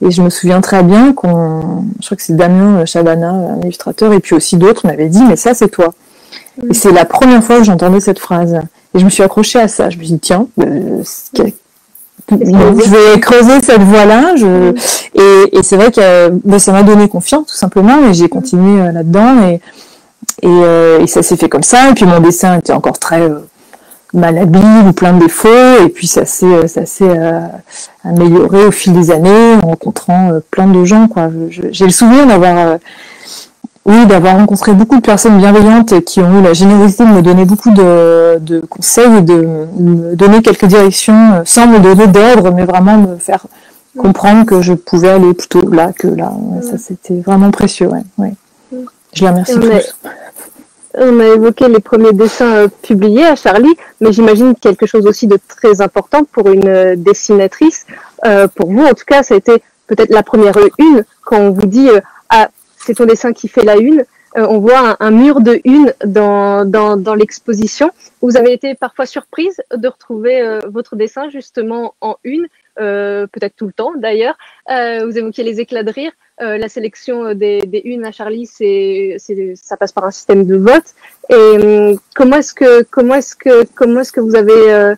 Et je me souviens très bien qu'on, je crois que c'est Damien Chabana, un illustrateur, et puis aussi d'autres, m'avaient dit, mais ça, c'est toi. Et c'est la première fois que j'entendais cette phrase. Et je me suis accrochée à ça. Je me suis dit, tiens, euh, je vais creuser cette voie-là. Je... Et, et c'est vrai que ben, ça m'a donné confiance, tout simplement, et j'ai continué euh, là-dedans. Et, euh, et, ça s'est fait comme ça. Et puis mon dessin était encore très euh, malhabile ou plein de défauts. Et puis ça s'est euh, ça s'est amélioré au fil des années en rencontrant plein de gens. Quoi. J'ai le souvenir d'avoir oui, d'avoir rencontré beaucoup de personnes bienveillantes qui ont eu la générosité de me donner beaucoup de, de conseils et de me donner quelques directions sans me donner d'ordre, mais vraiment me faire comprendre que je pouvais aller plutôt là que là. Ça, c'était vraiment précieux. Ouais, ouais. Je la remercie.
On a évoqué les premiers dessins euh, publiés à Charlie, mais j'imagine quelque chose aussi de très important pour une euh, dessinatrice. Euh, pour vous, en tout cas, ça a été peut-être la première une quand on vous dit ah c'est ton dessin qui fait la une. on voit un, mur de une dans, dans, dans l'exposition. Vous avez été parfois surprise de retrouver votre dessin justement en une, peut-être tout le temps d'ailleurs. vous évoquez les éclats de rire. Euh, la sélection euh, des, des unes à Charlie, c'est, ça passe par un système de vote. Et euh, comment est-ce que est-ce que comment est-ce que vous avez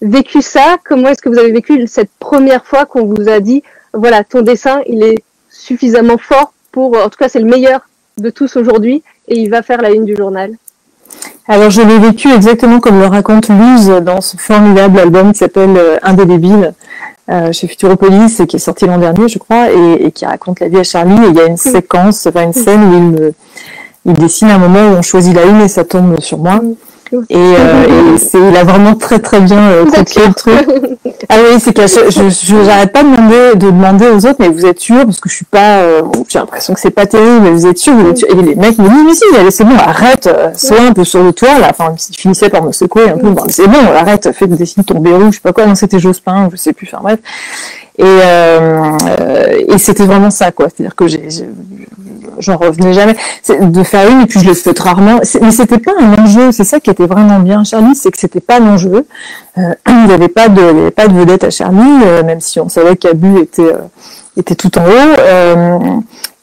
vécu ça? Comment est-ce que vous avez vécu cette première fois qu'on vous a dit voilà ton dessin il est suffisamment fort pour en tout cas c'est le meilleur de tous aujourd'hui et il va faire la une du journal?
Alors je l'ai vécu exactement comme le raconte Luz dans ce formidable album qui s'appelle Indélébile, euh, chez Futuropolis, qui est sorti l'an dernier, je crois, et, qui raconte la vie à Charlie. Et il y a une séquence, enfin une scène où il, il dessine un moment où on choisit la une et ça tombe sur moi. Et, euh, il a vraiment très très bien euh, le truc. Ah oui, c'est que je n'arrête pas de demander, de demander aux autres, mais vous êtes sûr Parce que je suis pas, euh, j'ai l'impression que c'est pas terrible, mais vous êtes sûr, vous êtes sûr Et les mecs me disent, mais si, c'est bon, arrête, euh, sois un peu sur le toit, là. Enfin, ils finissaient par me secouer un peu, c'est bon, arrête, fais dessiner ton verrou, je sais pas quoi, non, c'était Jospin, je sais plus, enfin bref. Et, euh, et c'était vraiment ça, quoi. C'est-à-dire que j'ai, j'en revenais jamais. De faire une, et puis je le fais rarement. Mais c'était pas un enjeu, c'est ça qui était vraiment bien Charlie, c'est que c'était pas l'enjeu. Euh, il n'y avait pas de, avait pas de vedette à Charlie, euh, même si on savait qu'Abu était, euh, était tout en haut. Euh,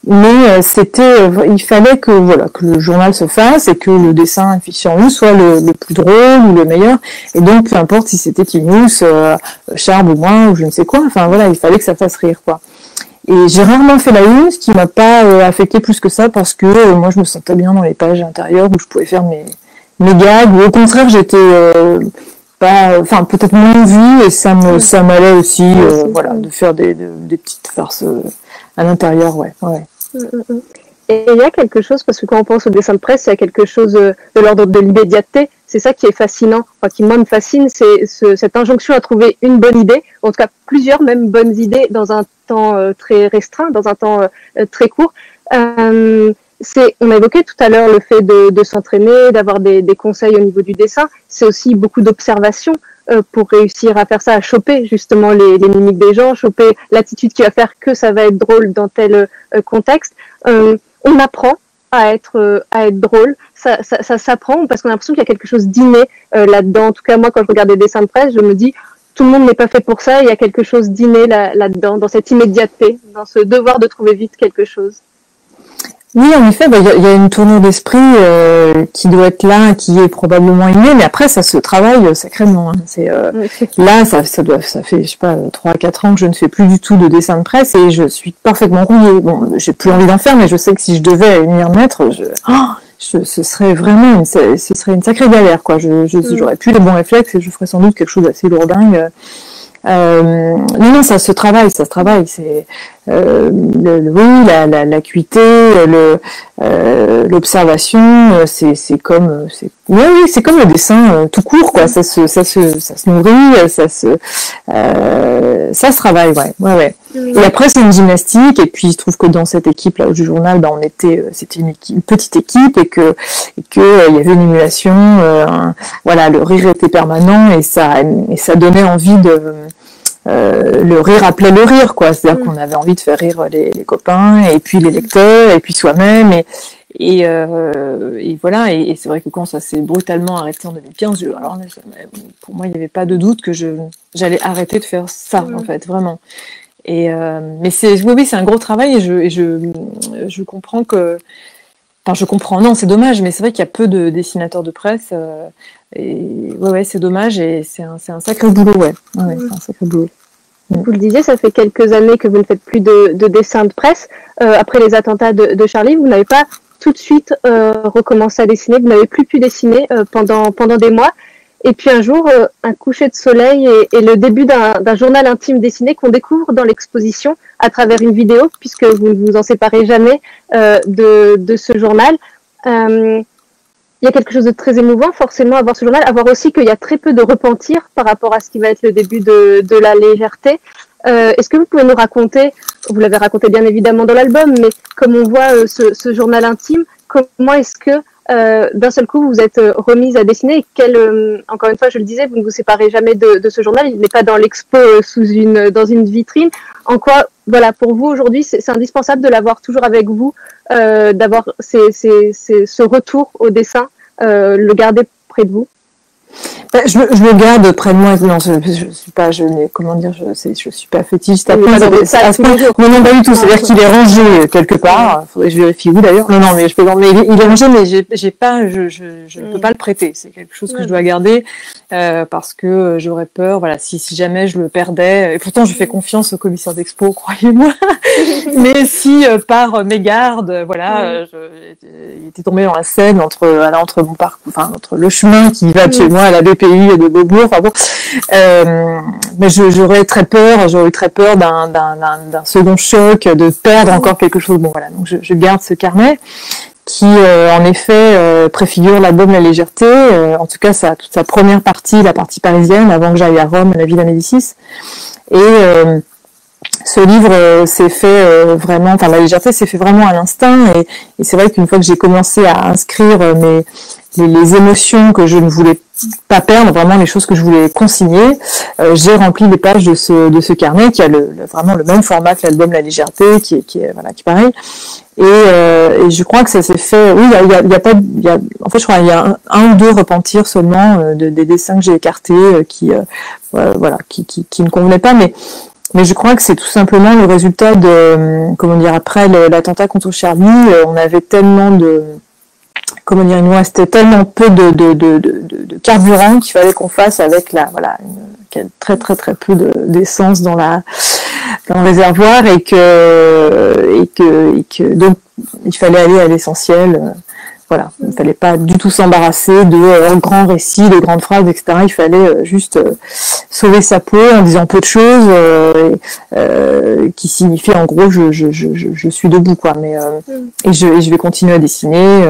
mais c'était, il fallait que voilà que le journal se fasse et que le dessin affiché en haut soit le, plus drôle ou le meilleur. Et donc peu importe si c'était Tinous, euh, ou moi ou je ne sais quoi. Enfin voilà, il fallait que ça fasse rire quoi. Et j'ai rarement fait la une, ce qui m'a pas euh, affecté plus que ça parce que euh, moi je me sentais bien dans les pages intérieures où je pouvais faire mes, mes gags. Ou au contraire, j'étais euh, pas, enfin peut-être moins vue et ça me ça m'allait aussi, voilà, de faire des, des petites farces à l'intérieur, ouais. ouais.
Et il y a quelque chose, parce que quand on pense au dessin de presse, il y a quelque chose de l'ordre de l'immédiateté. C'est ça qui est fascinant, enfin, qui moi me fascine, c'est ce, cette injonction à trouver une bonne idée, en tout cas plusieurs même bonnes idées dans un temps euh, très restreint, dans un temps euh, très court. Euh, c'est, on a évoqué tout à l'heure le fait de, de s'entraîner, d'avoir des, des, conseils au niveau du dessin. C'est aussi beaucoup d'observation euh, pour réussir à faire ça, à choper justement les, les mimiques des gens, choper l'attitude qui va faire que ça va être drôle dans tel contexte. On apprend à être à être drôle. Ça, ça, ça s'apprend parce qu'on a l'impression qu'il y a quelque chose d'inné là-dedans. En tout cas, moi, quand je regarde des dessins de presse, je me dis tout le monde n'est pas fait pour ça. Il y a quelque chose d'inné là-dedans, dans cette immédiateté, dans ce devoir de trouver vite quelque chose.
Oui, en effet, bah, il y, a une tournure d'esprit euh, qui doit être là, qui est probablement innée, mais après ça se travaille euh, sacrément. Hein. C'est euh, là, ça, ça doit, ça fait je sais pas trois, quatre ans que je ne fais plus du tout de dessin de presse et je suis parfaitement rouillée. Bon, j'ai plus envie d'en faire, mais je sais que si je devais m'y remettre, je, oh, ce serait vraiment une, ce serait une sacrée galère quoi. Je, mm. j'aurais plus les bons réflexes et je ferais sans doute quelque chose d'assez lourdingue. Euh, non, non, ça se travaille, ça se travaille. C'est euh, le, oui, la, la, l'acuité, le, euh, l'observation, euh, c'est, c'est comme, c'est, oui, oui, c'est comme le dessin euh, tout court, quoi. Ça se, ça se, ça se nourrit, ça se, ça se travaille, ouais, ouais, ouais. Et après, c'est une gymnastique. Et puis, il se trouve que dans cette équipe là du journal, ben, on était, c'était une, une, petite équipe et que, et que il y avait une émulation. voilà, le rire était permanent et ça, et ça donnait envie de euh, le rire appelait le rire, quoi. C'est-à-dire mm. qu'on avait envie de faire rire les, copains, et puis les lecteurs, et puis soi-même, et, et, euh, et voilà. Et, c'est vrai que quand ça s'est brutalement arrêté en 2015, alors pour moi, il n'y avait pas de doute que je j'allais arrêter de faire ça, mm. en fait, vraiment. Et euh, mais c'est oui, oui, c'est un gros travail, et je, et je, je comprends que. Enfin, je comprends. Non, c'est dommage, mais c'est vrai qu'il y a peu de dessinateurs de presse. Euh, et ouais, ouais c'est dommage et c'est un, un, sacré boulot, ouais. ouais, c'est un sacré boulot.
Vous le disiez, ça fait quelques années que vous ne faites plus de, de dessins de presse. Euh, après les attentats de, de Charlie, vous n'avez pas tout de suite euh, recommencé à dessiner. Vous n'avez plus pu dessiner euh, pendant, pendant des mois. Et puis un jour, euh, un coucher de soleil et, et le début d'un journal intime dessiné qu'on découvre dans l'exposition à travers une vidéo, puisque vous ne vous en séparez jamais euh, de, de ce journal il y a quelque chose de très émouvant forcément à voir ce journal, à voir aussi qu'il y a très peu de repentir par rapport à ce qui va être le début de, de la légèreté. Euh, Est-ce que vous pouvez nous raconter, vous l'avez raconté bien évidemment dans l'album, mais comme on voit euh, ce, ce, journal intime, comment est-ce que euh, d'un seul coup vous êtes euh, remise à dessiner quel, euh, encore une fois je le disais, vous ne vous séparez jamais de, ce journal, il n'est pas dans l'expo sous une, dans une vitrine. En quoi, voilà, pour vous aujourd'hui, c'est indispensable de l'avoir toujours avec vous, d'avoir ce retour au dessin le garder près de vous?
Je, je, le garde près de moi. Non, je, je suis pas, je comment dire, je, je suis pas fétichiste. à, non, non, pas du tout. C'est-à-dire qu'il est rangé quelque part. Faudrait que je vérifie où d'ailleurs. Non, non, mais je peux, mais il est rangé, mais j'ai, pas, je, ne peux pas le prêter. C'est quelque chose que je dois garder euh, parce que j'aurais peur. Voilà, si, si jamais je le perdais. Et pourtant, je fais confiance au commissaire d'expo, croyez-moi. mais si euh, par mégarde, voilà, euh, il était tombé dans la scène entre, entre mon parcours, enfin entre le chemin qui va de chez moi à la BPI de Beaubourg. Enfin bon, euh, mais j'aurais très peur, j'aurais très peur d'un second choc, de perdre encore quelque chose. Bon voilà, donc je, garde ce carnet. qui en effet préfigure l'album La légèreté, en tout cas sa, toute sa première partie, la partie parisienne, avant que j'aille à Rome, la Villa Médicis. Et ce livre s'est fait vraiment, enfin la légèreté s'est fait vraiment à l'instinct et, et c'est vrai qu'une fois que j'ai commencé à inscrire mes, les, émotions que je ne voulais pas perdre, vraiment les choses que je voulais consigner. Euh, j'ai rempli les pages de ce, de ce carnet qui a le, vraiment le même format que l'album La Légèreté, qui est, qui est voilà, qui pareil. Et, euh, et je crois que ça s'est fait. Oui, il y a, y a, pas. Y a, en fait, je crois qu'il y a un, ou deux repentirs seulement euh, de, des dessins que j'ai écartés, euh, qui voilà, qui, qui, qui ne convenaient pas, mais mais je crois que c'est tout simplement le résultat de, comment dire, après l'attentat contre Charlie, on avait tellement de, comment dire, il nous restait tellement peu de, de, de, de carburant qu'il fallait qu'on fasse avec la, voilà, une, très très très peu d'essence dans la dans le réservoir et que et que, et que donc il fallait aller à l'essentiel voilà, il ne fallait pas du tout s'embarrasser de euh, grands récits, de grandes phrases, etc. Il fallait euh, juste euh, sauver sa peau en disant peu de choses, qui signifie en gros je, je, je, je suis debout quoi. Mais et, je, et je vais continuer à dessiner,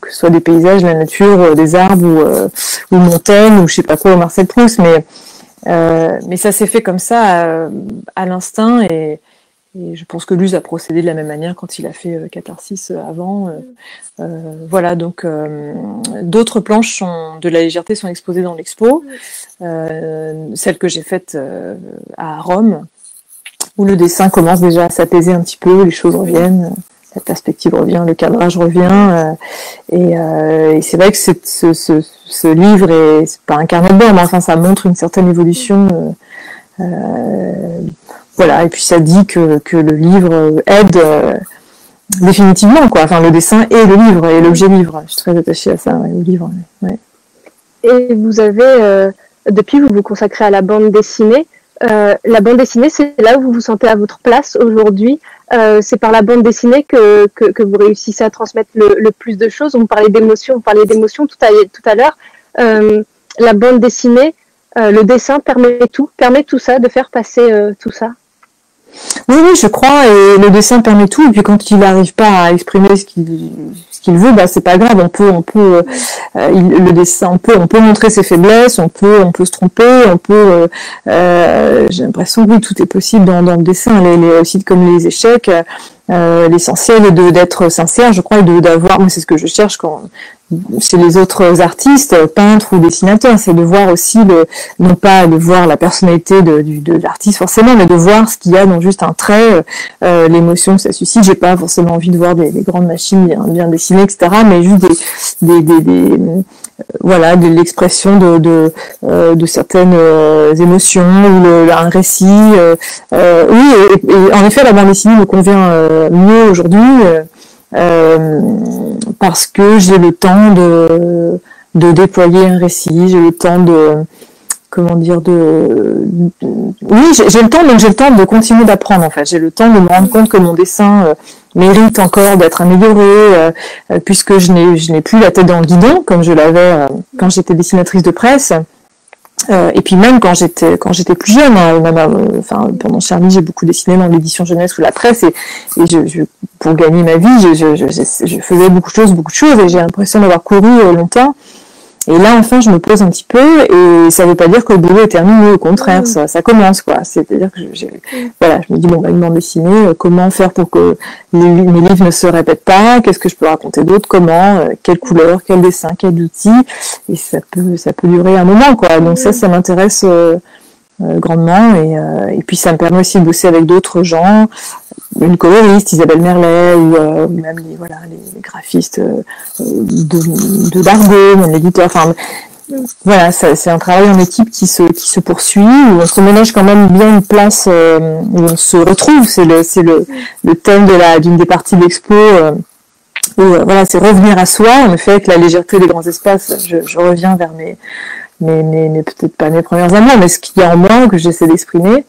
que ce soit des paysages, la nature, des arbres ou, ou une montagne ou je sais pas quoi, Marcel Proust. Mais mais ça s'est fait comme ça à l'instinct et et je pense que Luz a procédé de la même manière quand il a fait euh, Catharsis euh, avant. Euh, euh, voilà, donc d'autres planches sont, de la légèreté sont exposées dans l'expo. celle que j'ai faite à Rome, où le dessin commence déjà à s'apaiser un petit peu, les choses reviennent, la perspective revient, le cadrage revient. et, et c'est vrai que ce, ce, ce, livre est pas un carnet de bord, mais enfin ça montre une certaine évolution. Euh, voilà, et puis ça dit que, que le livre aide euh, définitivement, quoi. Enfin, le dessin et le livre, et l'objet livre. Je suis très attachée à ça, au livre.
Et vous avez, euh, depuis, vous vous consacrez à la bande dessinée. Euh, la bande dessinée, c'est là où vous vous sentez à votre place aujourd'hui. c'est par la bande dessinée que, que, vous réussissez à transmettre le, plus de choses. On parlait d'émotion, on parlait d'émotion tout à, tout à l'heure. la bande dessinée, le dessin permet tout, permet tout ça, de faire passer tout ça.
Oui, oui, je crois, et le dessin permet tout. Et puis quand il n'arrive pas à exprimer ce qu'il veut, bah c'est pas grave. On peut, on peut, euh, le dessin, on peut, on peut montrer ses faiblesses, on peut, on peut se tromper, on peut. Euh, euh J'ai l'impression que oui, tout est possible dans, dans le dessin. Les, les aussi comme les échecs. Euh, l'essentiel est d'être sincère, je crois, et d'avoir, moi c'est ce que je cherche quand chez les autres artistes, peintres ou dessinateurs, c'est de voir aussi le, non pas de voir la personnalité de, l'artiste forcément, mais de voir ce qu'il y a dans juste un trait, euh, l'émotion que ça suscite. J'ai pas forcément envie de voir des, grandes machines bien, dessinées, etc., mais juste des, des, euh, voilà, de l'expression de, euh, certaines émotions ou le, un récit. Oui, et, et, en effet, la bande dessinée me convient mieux aujourd'hui. Euh, parce que j'ai le temps de, de déployer un récit, j'ai le temps de comment dire de oui j'ai le temps donc j'ai le temps de continuer d'apprendre en fait. J'ai le temps de me rendre compte que mon dessin euh, mérite encore d'être amélioré euh, puisque je n'ai je n'ai plus la tête dans le guidon comme je l'avais quand j'étais dessinatrice de presse euh, et puis même quand j'étais quand j'étais plus jeune, hein, même, euh, enfin pendant j'ai beaucoup dessiné dans l'édition jeunesse ou la presse, et, et je, je, pour gagner ma vie, je, je, je, faisais beaucoup de choses, beaucoup de choses, et j'ai l'impression d'avoir couru euh, longtemps. Et là, enfin, je me pose un petit peu, et ça veut pas dire que le boulot est terminé, au contraire, ça, ça commence, quoi. C'est-à-dire que j'ai, voilà, je me dis, bon, bah, une bande dessinée, euh, comment faire pour que les, mes livres ne se répètent pas, qu'est-ce que je peux raconter d'autre, comment, euh, quelle couleur, quel dessin, quel outil, et ça peut, ça peut durer un moment, quoi. Donc ça, ça m'intéresse, euh, grandement et, et, puis ça me permet aussi de bosser avec d'autres gens une coloriste, Isabelle Merlet, ou euh, même les, voilà, les, graphistes euh, de, de Dargo, mon éditeur. Enfin, voilà, c'est un travail en équipe qui se, qui se poursuit, où on se ménage quand même bien une place euh, où on se retrouve. C'est le, le, le thème d'une des parties de l'expo. où, voilà, c'est revenir à soi. En effet, la légèreté des grands espaces, je, je reviens vers mes, mes, mes, mes peut-être pas mes premières amours, mais ce qu'il y a en moi que j'essaie d'exprimer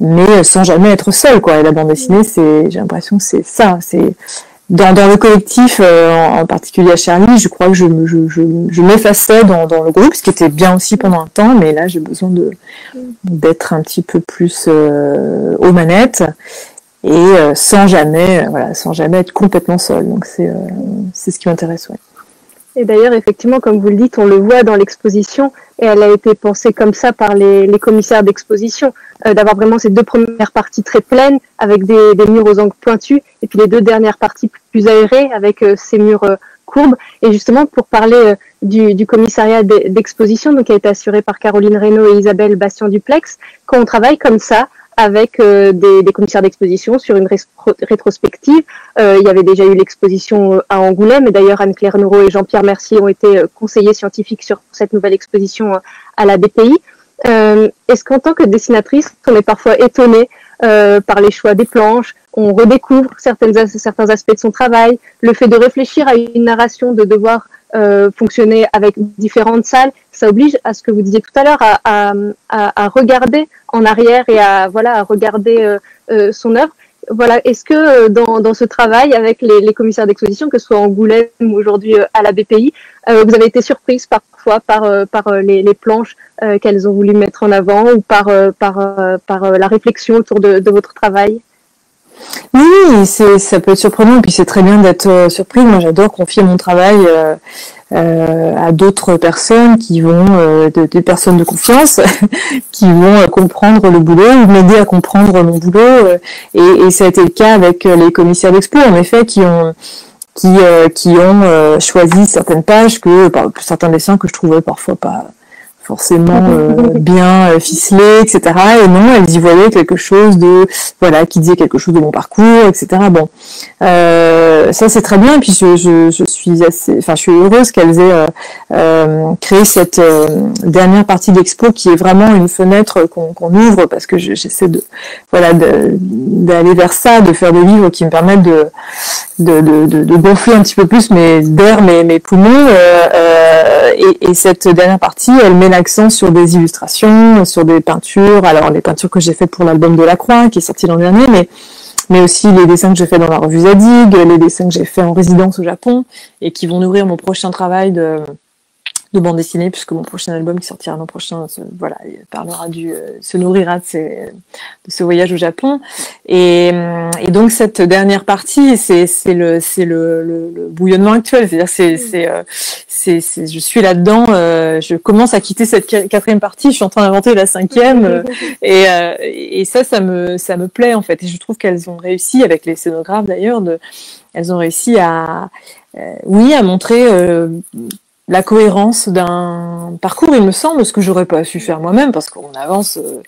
mais sans jamais être seul quoi et la bande dessinée c'est j'ai l'impression que c'est ça c'est dans, dans le collectif euh, en, particulier à Charlie je crois que je, je, je, je m'effaçais dans, dans le groupe ce qui était bien aussi pendant un temps mais là j'ai besoin de d'être un petit peu plus euh, aux manettes et sans jamais, voilà, sans jamais être complètement seul. Donc c'est c'est ce qui m'intéresse. Ouais.
Et d'ailleurs, effectivement, comme vous le dites, on le voit dans l'exposition, et elle a été pensée comme ça par les, les commissaires d'exposition, euh, d'avoir vraiment ces deux premières parties très pleines, avec des, des, murs aux angles pointus, et puis les deux dernières parties plus aérées, avec euh, ces murs euh, courbes. Et justement, pour parler du, du, commissariat d'exposition, donc qui a été assuré par Caroline Reynaud et Isabelle Bastien-Duplex, quand on travaille comme ça, avec euh, des, des, commissaires d'exposition sur une rétrospective. Euh, il y avait déjà eu l'exposition euh, à Angoulême, et d'ailleurs Anne-Claire Noureau et Jean-Pierre Mercier ont été conseillers scientifiques sur cette nouvelle exposition à la BPI. Est-ce qu'en tant que dessinatrice, on est parfois étonné par les choix des planches, on redécouvre certains aspects de son travail, le fait de réfléchir à une narration, de devoir euh, fonctionner avec différentes salles, ça oblige à ce que vous disiez tout à l'heure, à, à, à, regarder en arrière et à voilà à regarder euh, euh, son œuvre. Voilà, est-ce que dans, dans, ce travail avec les, les commissaires d'exposition, que ce soit Angoulême ou aujourd'hui à la BPI, vous avez été surprise parfois par, par les, les planches qu'elles ont voulu mettre en avant ou par, par, par la réflexion autour de, de votre travail?
Oui, c'est, ça peut être surprenant, puis c'est très bien d'être euh, surpris. Moi, j'adore confier mon travail euh, euh, à d'autres personnes qui vont, des personnes de confiance, qui vont comprendre le boulot ou m'aider à comprendre mon boulot. Et, et, ça a été le cas avec les commissaires d'expo, en effet, qui ont qui, qui ont choisi certaines pages que certains dessins que je trouvais parfois pas forcément euh, bien euh, ficelé, etc. Et non, elles y voyaient quelque chose de, voilà, qui disait quelque chose de mon parcours, etc. Bon, euh, ça c'est très bien. Et puis je, je, je, suis assez, enfin, je suis heureuse qu'elles aient euh, créé cette dernière partie d'expo qui est vraiment une fenêtre qu'on ouvre parce que j'essaie de, voilà, d'aller vers ça, de faire des livres qui me permettent de, de, de, de gonfler un petit peu plus mes d'air mes, mes poumons. Et, et, cette dernière partie, elle met accent sur des illustrations, sur des peintures. Alors les peintures que j'ai faites pour l'album de la Croix, qui est sorti l'an dernier, mais mais aussi les dessins que j'ai fait dans la revue Zadig, les dessins que j'ai fait en résidence au Japon et qui vont nourrir mon prochain travail de de bande dessinée, puisque mon prochain album qui sortira l'an prochain, voilà, il parlera du, euh, se nourrira de, ces, de ce voyage au Japon. Et, euh, et donc cette dernière partie, c'est c'est le c'est le, le, bouillonnement actuel, c'est-à-dire c'est c'est euh, c'est je suis là-dedans, je commence à quitter cette quatrième partie, je suis en train d'inventer la cinquième, et et ça ça me ça me plaît en fait, et je trouve qu'elles ont réussi avec les scénographes d'ailleurs de elles ont réussi à oui à montrer la cohérence d'un parcours, il me semble, ce que j'aurais pas su faire moi-même, parce qu'on avance euh,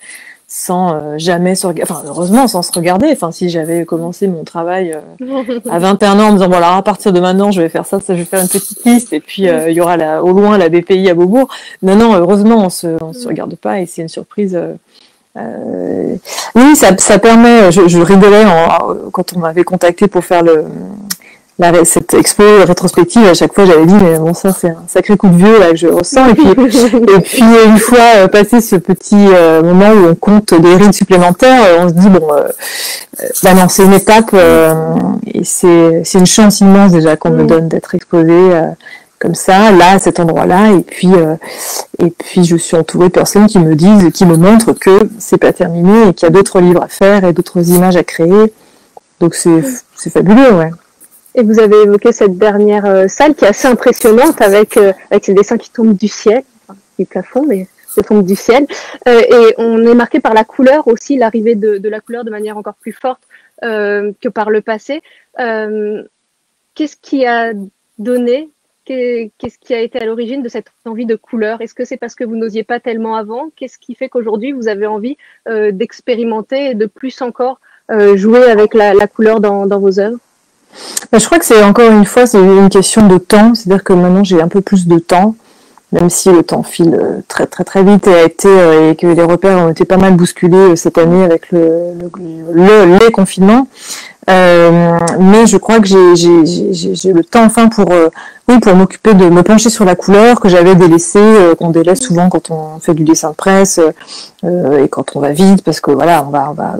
sans euh, jamais se regarder, enfin heureusement sans se regarder. Enfin, si j'avais commencé mon travail euh, à 21 ans en me disant voilà à partir de maintenant je vais faire ça, ça je vais faire une petite liste et puis il y aura la, au loin la BPI à Beaubourg. Non non, heureusement on se on se regarde pas et c'est une surprise. oui, ça, ça permet. Je, je rigolais en, quand on m'avait contacté pour faire le cette expo rétrospective, à chaque fois, j'avais dit, mais bon, ça, c'est un sacré coup de vieux, là, que je ressens. Et puis, et puis une fois euh, passé ce petit euh, moment où on compte des rides supplémentaires, euh, on se dit, bon, bah non, c'est une étape, et c'est, c'est une chance immense déjà qu'on me donne d'être exposé comme ça, là, à cet endroit-là, et puis, et puis je suis entourée de personnes qui me disent, qui me montrent que c'est pas terminé et qu'il y a d'autres livres à faire et d'autres images à créer. Donc c'est, c'est fabuleux, ouais.
Et vous avez évoqué cette dernière euh, salle qui est assez impressionnante avec, euh, avec ces dessins qui tombent du ciel, du plafond, mais qui tombent du ciel. Euh, et on est marqué par la couleur aussi, l'arrivée de, de, la couleur de manière encore plus forte que par le passé. Qu'est-ce qui a donné Qu'est-ce qui a été à l'origine de cette envie de couleur? Est-ce que c'est parce que vous n'osiez pas tellement avant? Qu'est-ce qui fait qu'aujourd'hui vous avez envie d'expérimenter et de plus encore jouer avec la, la couleur dans, dans vos œuvres?
Bah, je crois que c'est encore une fois, c'est une question de temps. C'est-à-dire que maintenant, j'ai un peu plus de temps, même si le temps file euh, très très très vite et a été euh, et que les repères ont été pas mal bousculés euh, cette année avec le, le, les confinements. Mais je crois que j'ai le temps enfin pour oui pour m'occuper de me pencher sur la couleur que j'avais délaissée qu'on délaisse souvent quand on fait du dessin de presse et quand on va vite parce que voilà on va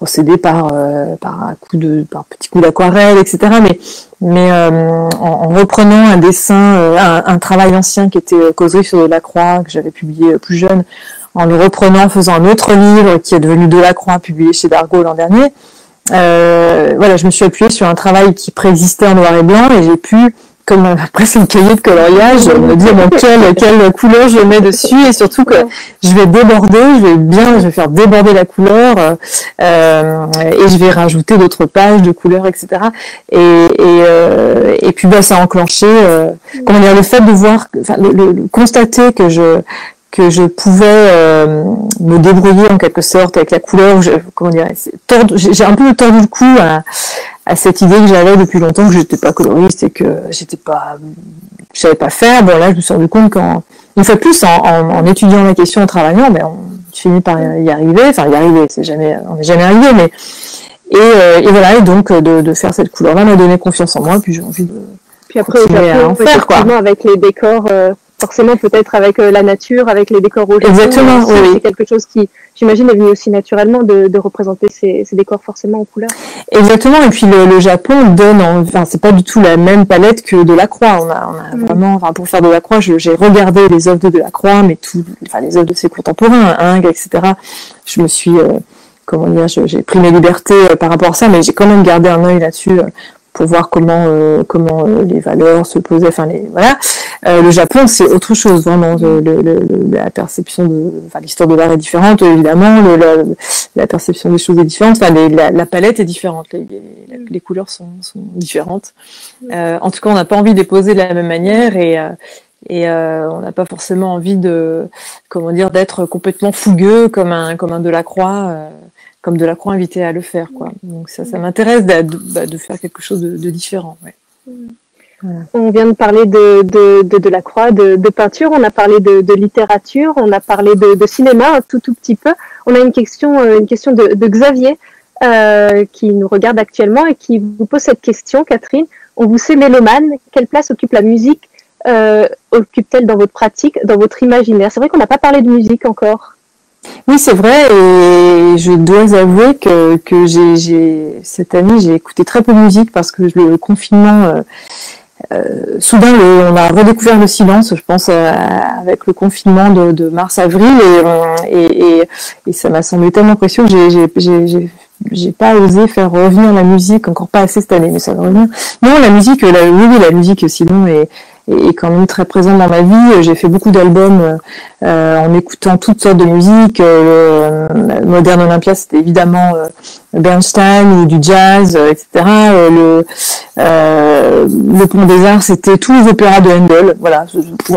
procéder par euh, par un coup de par petit coup d'aquarelle etc mais mais euh, en, reprenant un dessin euh, un, travail ancien qui était causerie sur la croix que j'avais publié plus jeune en le reprenant en faisant un autre livre qui est devenu de la croix publié chez Dargaud l'an dernier voilà, je me suis appuyée sur un travail qui préexistait en noir et blanc et j'ai pu comme après c'est une cahier de coloriage, me dis bon, quelle, quelle couleur je mets dessus et surtout que je vais déborder, je vais bien, je vais faire déborder la couleur euh, et je vais rajouter d'autres pages de couleurs, etc. Et, et, euh, et puis bah, ça a enclenché, euh, comment dire, le fait de voir, enfin, le, constater que je que je pouvais euh, me débrouiller en quelque sorte avec la couleur. Je, comment dire, j'ai un peu tordu le cou à, à cette idée que j'avais depuis longtemps que j'étais pas coloriste et que j'étais pas, je savais pas faire. Bon là, je me suis rendu compte qu'en une fois plus en, en, étudiant la question, en travaillant, ben on finit par y arriver. Enfin, y arriver, c'est jamais, on n'est jamais arrivé, mais et, euh, et, voilà. Et donc de, de faire cette couleur-là m'a donné confiance en moi. Puis j'ai envie de
puis après, continuer à en faire quoi. Avec les décors. Euh forcément peut-être avec euh, la nature, avec les décors au
Exactement, oui.
C'est quelque chose qui, j'imagine, est venu aussi naturellement de, de représenter ces, ces, décors forcément en couleur.
Exactement, et puis le, le Japon donne, enfin c'est pas du tout la même palette que de la croix. On a, on a mm. vraiment, enfin pour faire de la croix, j'ai regardé les œuvres de, de la croix, mais tout, enfin les œuvres de ses contemporains, Ing, etc. Je me suis euh, comment dire, j'ai pris mes libertés euh, par rapport à ça, mais j'ai quand même gardé un œil là-dessus pour voir comment euh, comment euh, les valeurs se posaient. Enfin, les voilà. Euh, le Japon, c'est autre chose vraiment. Le, le, la perception de, enfin, l'histoire de l'art est différente évidemment. La, la, perception des choses est différente. Enfin, les, la, la, palette est différente. Les, les, couleurs sont, sont différentes. en tout cas, on n'a pas envie de les poser de la même manière et et euh, on n'a pas forcément envie de comment dire d'être complètement fougueux comme un comme un Delacroix euh, comme Delacroix invité à le faire quoi donc ça ça m'intéresse de, bah, de, faire quelque chose de, de différent ouais.
voilà. on vient de parler de de, de, Delacroix de, de peinture on a parlé de, de littérature on a parlé de, de cinéma un tout tout petit peu on a une question euh, une question de, de Xavier euh, qui nous regarde actuellement et qui vous pose cette question Catherine on vous sait mélomane quelle place occupe la musique euh, occupe-t-elle dans votre pratique, dans votre imaginaire? C'est vrai qu'on n'a pas parlé de musique encore.
Oui, c'est vrai, et je dois avouer que, que j'ai, cette année, j'ai écouté très peu de musique parce que le confinement, euh, euh, soudain, on a redécouvert le silence, je pense, euh, avec le confinement de, mars-avril, et, et, et, ça m'a semblé tellement précieux que j'ai j'ai pas osé faire revenir la musique, encore pas assez cette année, mais ça va revenir. Non, la musique, la, oui, la musique sinon est, est quand même très présente dans ma vie. J'ai fait beaucoup d'albums euh, en écoutant toutes sortes de musique. Euh, Modern Olympia, c'était évidemment euh, Bernstein ou du jazz, euh, etc. Le, le Pont des Arts, c'était tous les opéras de Handel, voilà,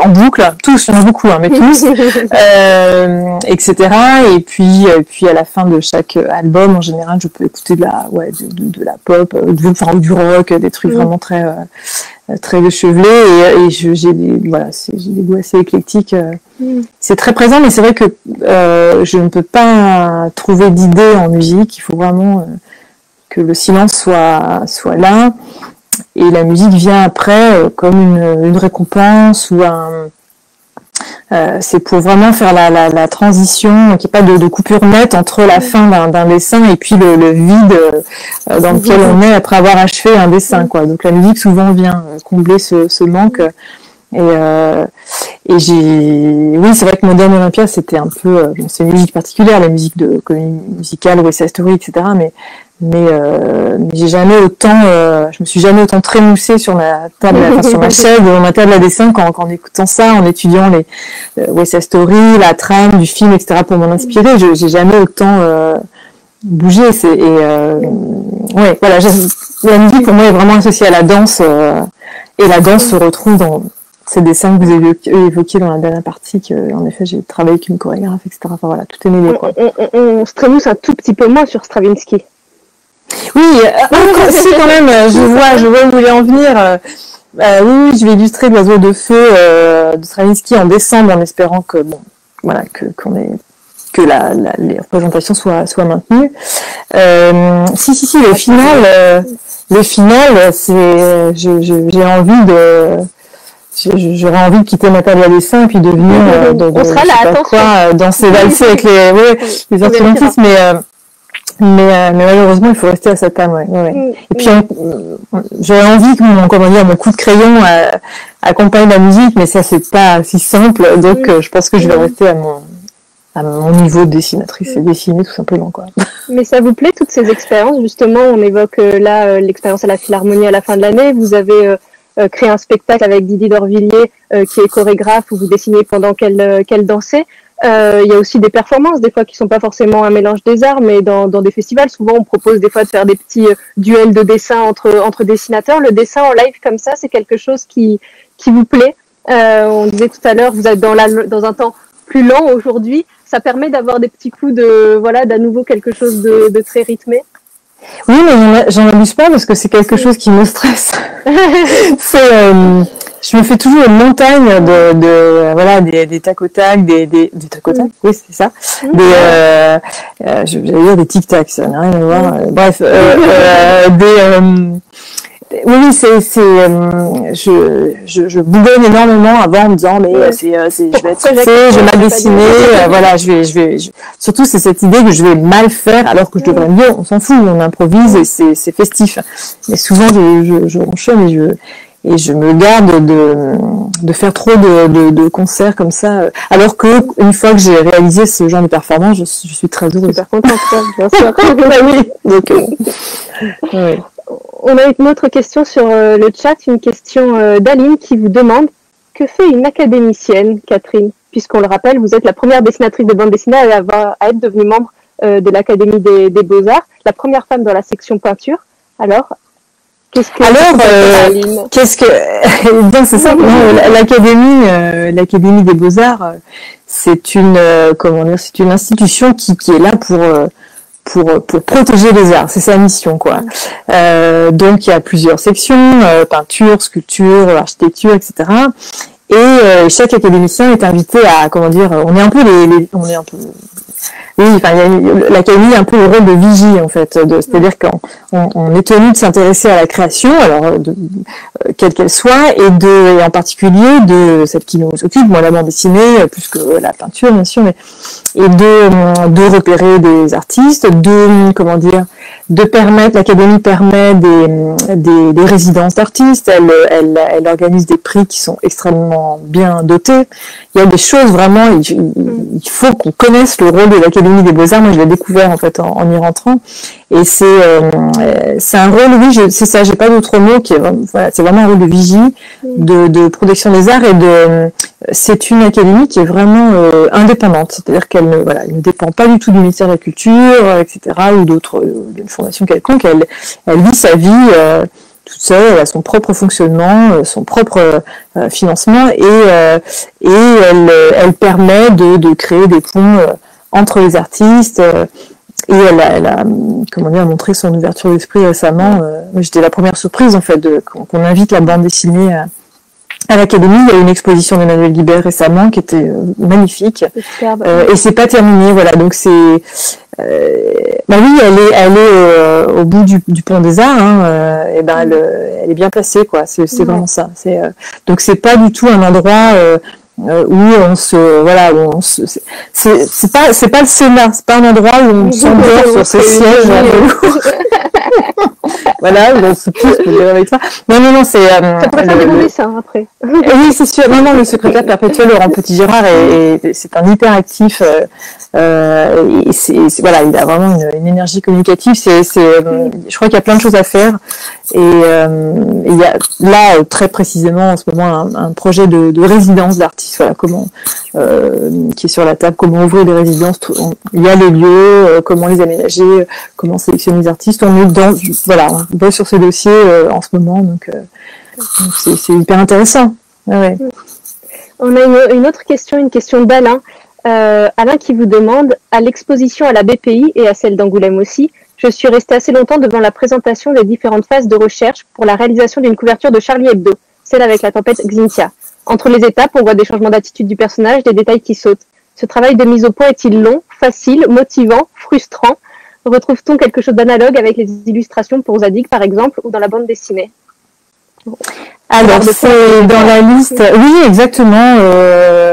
en boucle, tous, il y en a beaucoup, hein, mais tous, etc. Et puis, puis à la fin de chaque album, en général, je peux écouter de la, ouais, de, de, la pop, du, enfin, du rock, des trucs vraiment très, très échevelés. Et, et j'ai des, voilà, j'ai des goûts assez éclectiques. C'est très présent, mais c'est vrai que euh, je ne peux pas trouver d'idée en musique. Il faut vraiment euh, que le silence soit, soit là. Et la musique vient après euh, comme une, une, récompense ou un. Euh, c'est pour vraiment faire la, la, la transition, qu'il n'y ait pas de, de, coupure nette entre la fin d'un dessin et puis le, le vide euh, dans lequel on est après avoir achevé un dessin. Quoi. Donc la musique souvent vient combler ce, ce manque. Et, euh, et j'ai, oui, c'est vrai que Modern Olympia, c'était un peu, euh, c'est une musique particulière, la musique de comédie musicale, West Side Story, etc. Mais, mais, euh, mais j'ai jamais autant, euh, je me suis jamais autant trémoussée sur ma table, enfin, sur ma chaise, ma table à dessin, qu'en, qu'en écoutant ça, en étudiant les euh, West Side Story, la trame du film, etc. pour m'en inspirer. Je, j'ai jamais autant euh, bougé. C'est, et ouais, voilà, la musique pour moi est vraiment associée à la danse, et la danse se retrouve dans ces dessins que vous avez évoqués dans la dernière partie, que, en effet, j'ai travaillé avec une chorégraphe, etc. Enfin voilà, tout est mêlé.
Quoi. On, on, on, se trémousse un tout petit peu moins sur Stravinsky.
Oui, euh, si quand même, je vois, je vois où vous voulez en venir. Euh, euh, oui, je vais illustrer l'oiseau de feu euh, de Stravinsky en décembre, en espérant que bon, voilà, que qu'on ait que la, la, les représentations soient soient maintenues. Euh, si si si, le final, euh, le final, c'est, j'ai envie de j'aurais envie de quitter ma table à dessin et puis de venir euh, de,
on sera là. Quoi,
euh, danser valser avec les, ouais, les instrumentistes, mais euh, mais, euh, mais malheureusement il faut rester à sa table. Ouais, ouais. Mm, et puis mm. j'aurais envie que mon comment dire mon coup de crayon accompagne la musique, mais ça c'est pas si simple, donc mm. je pense que je vais rester à mon à mon niveau de dessinatrice et dessiner tout simplement quoi.
Mais ça vous plaît toutes ces expériences? Justement On évoque là l'expérience à la Philharmonie à la fin de l'année. Vous avez créé un spectacle avec Didier Dorvilliers qui est chorégraphe où vous dessinez pendant qu'elle qu'elle dansait. Euh, il y a aussi des performances, des fois qui sont pas forcément un mélange des arts, mais dans, dans des festivals, souvent on propose des fois de faire des petits euh, duels de dessin entre, entre dessinateurs. Le dessin en live comme ça, c'est quelque chose qui, qui vous plaît. Euh, on disait tout à l'heure, vous êtes dans, la, dans un temps plus lent aujourd'hui. Ça permet d'avoir des petits coups de, voilà, d'à nouveau quelque chose de, de très rythmé.
Oui, mais j'en abuse pas parce que c'est quelque chose qui me stresse. c'est, euh, je me fais toujours une montagne de, de voilà des, des tac au tac, des, des, des tac au tac, mm. oui c'est ça, mm. des euh, euh, j'allais dire des tic tac, ça n'a rien à voir. Mm. Bref, euh, euh des euh, oui, c'est, c'est, je, je, je bougonne énormément avant en me disant, mais c'est, c'est, je vais être stressée, je vais mal dessiner, voilà, je vais, je vais, surtout c'est cette idée que je vais mal faire alors que je devrais mieux, on s'en fout, on improvise et c'est, c'est festif. Mais souvent, je, je, je enchaîne et je, et je me garde de, de faire trop de, de, de, concerts comme ça. Alors que une fois que j'ai réalisé ce genre de performance, je, je suis très heureuse. Super contente, bien sûr.
Bah. Donc, euh, oui. On a une autre question sur euh, le chat, une question euh, d'Aline qui vous demande que fait une académicienne, Catherine? Puisqu'on le rappelle, vous êtes la première dessinatrice de bande dessinée à, avoir, à être devenue membre de l'Académie des, des Beaux-Arts, la première femme dans la section peinture. Alors,
alors, euh, qu'est-ce que eh c'est ça l'académie, euh, l'académie des beaux arts, euh, c'est une comment dire, c'est une institution qui, qui est là pour pour, pour protéger les arts, c'est sa mission quoi. donc il y a plusieurs sections, peinture, sculpture, architecture, etc. Et chaque académicien est invité à comment dire, on est un peu les on est un peu oui, enfin, l'académie a un peu le rôle de vigie en fait, c'est-à-dire qu'on on, est tenu de s'intéresser à la création, alors de, euh, quelle qu'elle soit, et de, en particulier de celle qui nous occupe, moi la bande dessinée, euh, plus que la peinture bien sûr, mais et de, de repérer des artistes, de comment dire, de permettre, l'académie permet des, des, des résidences d'artistes, elle, elle, elle organise des prix qui sont extrêmement bien dotés. Il y a des choses vraiment, il, faut qu'on connaisse le rôle de l'Académie des Beaux-Arts. Moi, je l'ai découvert en fait en, y rentrant. Et c'est euh, c'est un rôle, oui, c'est ça, j'ai pas d'autre mot, qui voilà, c'est vraiment un rôle de vigie, de, de protection des arts et de. C'est une académie qui est vraiment euh, indépendante, c'est-à-dire qu'elle ne, dépend pas du tout du ministère de la Culture, etc., ou d'autres, euh, d'une fondation quelconque. Elle, vit sa vie toute seule, elle a son propre fonctionnement, son propre financement et, et elle, permet de, créer des ponts entre les artistes et elle a, comment dire, montré son ouverture d'esprit récemment. Euh, j'étais la première surprise en fait qu'on invite la bande dessinée à, à l'académie. Il y a eu une exposition d'Emmanuel Guibert récemment qui était euh, magnifique. Euh, et c'est pas terminé, voilà. Donc c'est, euh, bah oui, elle est, elle est au bout du, du, pont des Arts. Hein, et ben elle, elle, est bien placée, quoi. C'est vraiment ça. C'est donc c'est pas du tout un endroit où on se voilà on se c'est c'est pas c'est pas le Sénat c'est pas un endroit où on s'endort sur ses sièges voilà on se pousse pour dire avec ça non non non c'est
euh, ça pourrait faire après
oui c'est sûr. Non non le secrétaire perpétuel Laurent Petit Gérard et, c'est un hyper actif euh, euh, et c'est voilà il a vraiment une, une énergie communicative. C'est c'est euh, je crois qu'il y a plein de choses à faire. Et il y a là très précisément en ce moment un, un projet de, de résidence d'artistes voilà comment qui est sur la table, comment ouvrir des résidences, il y a les lieux, comment les aménager, comment sélectionner les artistes. On est dans voilà, on bosse sur ce dossier euh, en ce moment, donc c'est hyper intéressant. Ouais.
On a une, autre question, une question d'Alain. Alain qui vous demande, à l'exposition à la BPI et à celle d'Angoulême aussi, je suis resté assez longtemps devant la présentation des différentes phases de recherche pour la réalisation d'une couverture de Charlie Hebdo, celle avec la tempête Xintia. Entre les étapes, on voit des changements d'attitude du personnage, des détails qui sautent. Ce travail de mise au point est-il long, facile, motivant, frustrant? Retrouve-t-on quelque chose d'analogue avec les illustrations pour Zadig, par exemple, ou dans la bande dessinée?
Alors, c'est dans la liste, oui, exactement. Euh,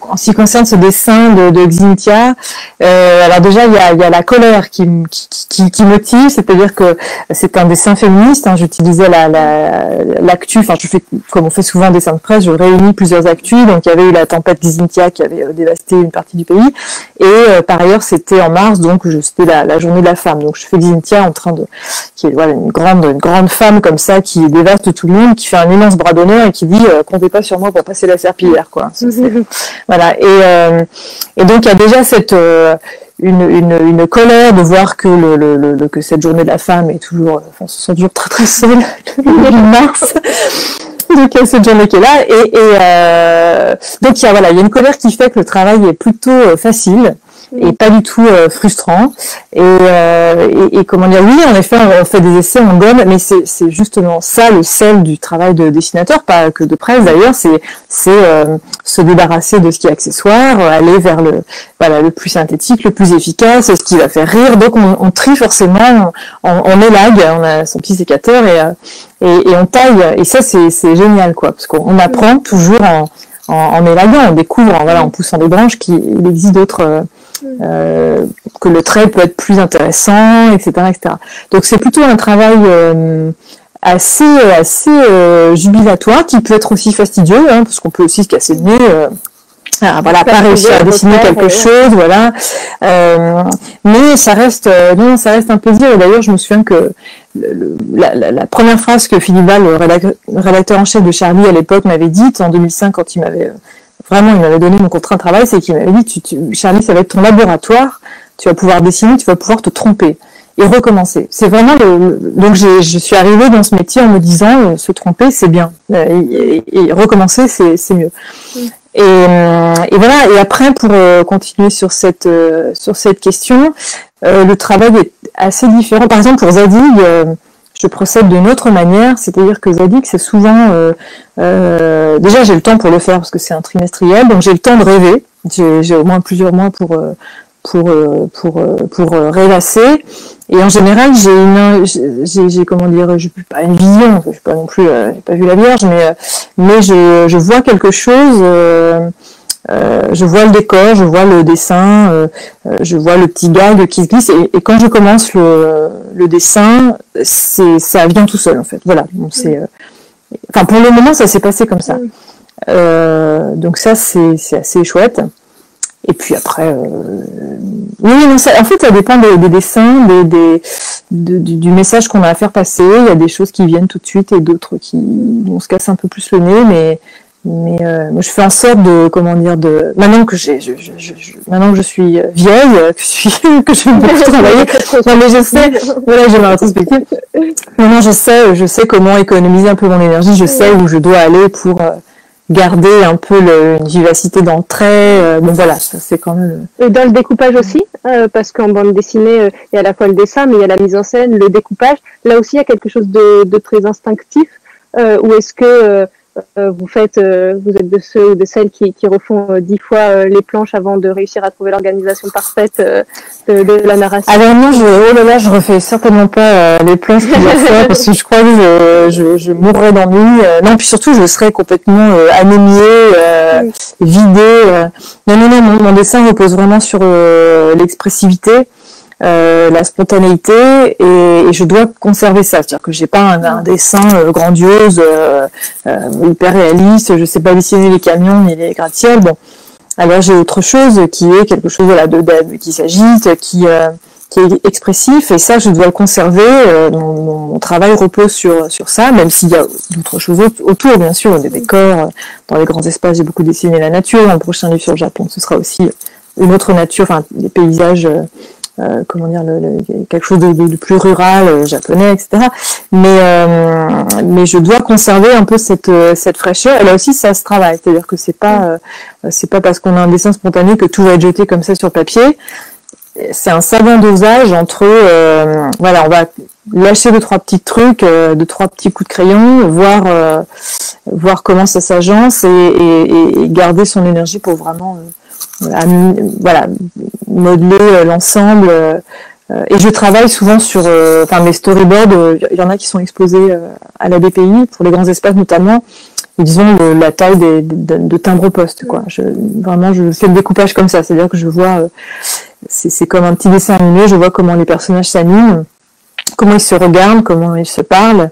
en ce qui concerne ce dessin de, de Xintia, euh, alors déjà, il y a, la colère qui, qui, qui, motive, c'est-à-dire que c'est un dessin féministe. Hein, J'utilisais l'actu, la, enfin, je fais comme on fait souvent en dessin de presse, je réunis plusieurs actus. Donc, il y avait eu la tempête Xintia qui avait euh, dévasté une partie du pays. Et euh, par ailleurs, c'était en mars, donc c'était la, journée de la femme. Donc je fais Xynthia en train de, qui est une grande, une grande femme comme ça, qui dévaste tout le monde, qui fait un immense bras d'honneur et qui dit euh, comptez pas sur moi pour passer la serpillière, quoi. Voilà. Et, euh, et donc il y a déjà cette une, une, une, colère de voir que le, que cette journée de la femme est toujours, enfin, se sent toujours très très seule le mars. donc il y a cette journée qui est là et, et euh, donc il y a voilà il y a une colère qui fait que le travail est plutôt euh, facile et pas du tout euh, frustrant. Et, euh, et, et, comment dire, oui, en effet, on fait des essais, en gomme, mais c'est justement ça le sel du travail de dessinateur, pas que de presse d'ailleurs, c'est euh, se débarrasser de ce qui est accessoire, aller vers le voilà le plus synthétique, le plus efficace, ce qui va faire rire. Donc on, on trie forcément, on, on élague, on a son petit sécateur et et, et on taille. Et ça c'est génial quoi, parce qu'on apprend toujours en en, en élaguant, on découvre en, voilà en poussant des branches qu'il existe d'autres euh, que le trait peut être plus intéressant, etc., etc. Donc c'est plutôt un travail euh, assez assez euh, jubilatoire qui peut être aussi fastidieux, hein, parce qu'on peut aussi se casser le nez. Euh, ah, voilà, pas réussir à dessiner quelque chose, voilà. Euh, mais ça reste, non, ça reste un plaisir. Et d'ailleurs, je me souviens que la, première phrase que Philippe Val, le rédacteur en chef de Charlie à l'époque, m'avait dite en 2005 quand il m'avait vraiment, il m'avait donné mon contrat de travail, c'est qu'il m'avait dit, Charlie, ça va être ton laboratoire, tu vas pouvoir dessiner, tu vas pouvoir te tromper et recommencer. C'est vraiment le, donc je suis arrivée dans ce métier en me disant, euh, se tromper, c'est bien, euh, et, recommencer, c'est mieux. Et, euh, et, voilà. Et après, pour continuer sur cette sur cette question, le travail est assez différent. Par exemple, pour Zadig je procède d'une autre manière, c'est-à-dire que Zadig, c'est souvent... Euh, euh, déjà, j'ai le temps pour le faire parce que c'est un trimestriel, donc j'ai le temps de rêver. J'ai au moins plusieurs mois pour euh, pour euh, pour euh, pour, rêvasser. Et en général, j'ai une, j'ai comment dire, je pas une vision, je pas non plus, j'ai pas vu la Vierge, mais mais je, je vois quelque chose. Euh, je vois le décor, je vois le dessin, euh, euh, je vois le petit gag qui se glisse. Et, quand je commence le, le dessin, c'est ça vient tout seul en fait. Voilà. c'est, enfin pour le moment, ça s'est passé comme ça. donc ça, c'est, assez chouette. Et puis après, oui, non, ça, en fait, ça dépend des, des dessins, des, des du, du, message qu'on a à faire passer. Il y a des choses qui viennent tout de suite et d'autres qui on se casse un peu plus le nez, mais mais euh, je fais en sorte de comment dire de maintenant que j'ai je, je, je, maintenant que je suis vieille que je suis que je beaucoup travailler. Non, mais je sais voilà j'ai ma rétrospective. Maintenant je sais je sais comment économiser un peu mon énergie. Je sais où je dois aller pour euh, garder un peu le, vivacité trait euh, bon voilà ça c'est quand même
et dans le découpage aussi euh, parce qu'en bande dessinée il y a à la fois le dessin mais il y a la mise en scène le découpage. Là aussi il y a quelque chose de, très instinctif ou est-ce que euh, vous faites, euh, vous êtes de ceux ou de celles qui, qui refont euh, dix fois les planches avant de réussir à trouver l'organisation parfaite de, de, la narration.
Alors non, je, oh là là, je refais certainement pas les planches plusieurs fois parce que je crois que je, je, je mourrais d'ennui. non, puis surtout, je serais complètement anémiée, vidée. non, non, non, mon, mon, dessin repose vraiment sur l'expressivité. Euh, la spontanéité et, et, je dois conserver ça. C'est-à-dire que j'ai pas un, un dessin euh, grandiose, euh, euh, hyper réaliste. Je sais pas dessiner les camions ni les gratte-ciels. Bon, alors j'ai autre chose qui est quelque chose voilà de, qui s'agite, qui qui est expressif et ça je dois le conserver. Mon, mon, travail repose sur sur ça, même s'il y a d'autres choses autour, bien sûr, des décors dans les grands espaces. J'ai beaucoup dessiné la nature. Le prochain livre sur le Japon, ce sera aussi une autre nature, enfin des paysages euh, comment dire, quelque chose de, plus rural, euh, japonais, etc. Mais euh, mais je dois conserver un peu cette cette fraîcheur. Et là aussi, ça se travaille. C'est-à-dire que c'est pas c'est pas parce qu'on a un dessin spontané que tout va être jeté comme ça sur papier. C'est un savant dosage entre voilà, on va lâcher deux trois petits trucs, deux trois petits coups de crayon, voir voir comment ça s'agence et, garder son énergie pour vraiment voilà, modeler euh, l'ensemble. Euh, et je travaille souvent sur, euh, enfin mes storyboards, il y en a qui sont exposés à la BPI pour les grands espaces notamment. Et disons la taille des, de, timbre-poste vraiment, je fais le découpage comme ça, c'est-à-dire que je vois, c'est comme un petit dessin animé, je vois comment les personnages s'animent, comment ils se regardent, comment ils se parlent,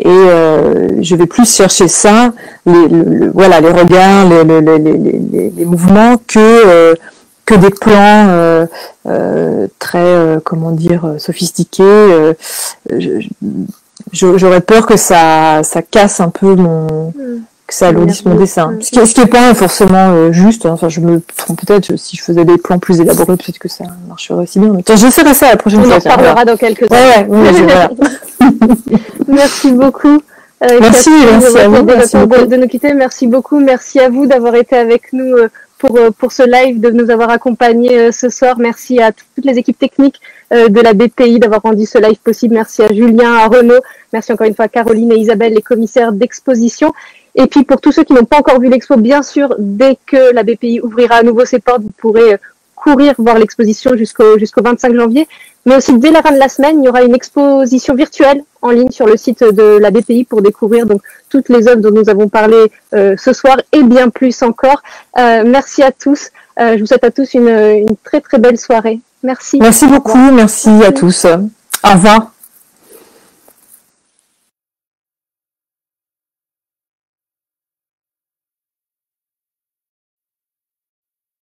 et euh, je vais plus chercher ça, les, le, voilà, les regards, les, les, les mouvements que euh, que des plans très, comment dire, sophistiqués. J'aurais peur que ça, ça casse un peu mon, mm que ça alourdisse mon dessin. Ce qui, ce pas forcément euh, juste. Hein. Enfin, je me trompe peut-être. Si je faisais des plans plus élaborés, peut-être que ça marcherait aussi bien. Mais j'essaierai ça la prochaine fois.
On en parlera dans quelques
années.
merci beaucoup.
Euh, merci, merci à vous.
Merci de, de, nous quitter. Merci beaucoup. Merci à vous d'avoir été avec nous euh, pour, pour ce live, de nous avoir accompagnés ce soir. Merci à toutes les équipes techniques de la BPI d'avoir rendu ce live possible. Merci à Julien, à Renaud. Merci encore une fois à Caroline et Isabelle, les commissaires d'exposition. Et puis pour tous ceux qui n'ont pas encore vu l'expo, bien sûr, dès que la BPI ouvrira à nouveau ses portes, vous pourrez euh, courir voir l'exposition jusqu'au jusqu'au 25 janvier. Mais aussi dès la fin de la semaine, il y aura une exposition virtuelle en ligne sur le site de la BPI pour découvrir donc toutes les œuvres dont nous avons parlé euh, ce soir et bien plus encore. Euh, merci à tous. je vous souhaite à tous une, une très très belle soirée. Merci.
Merci beaucoup. Merci à tous. Au revoir.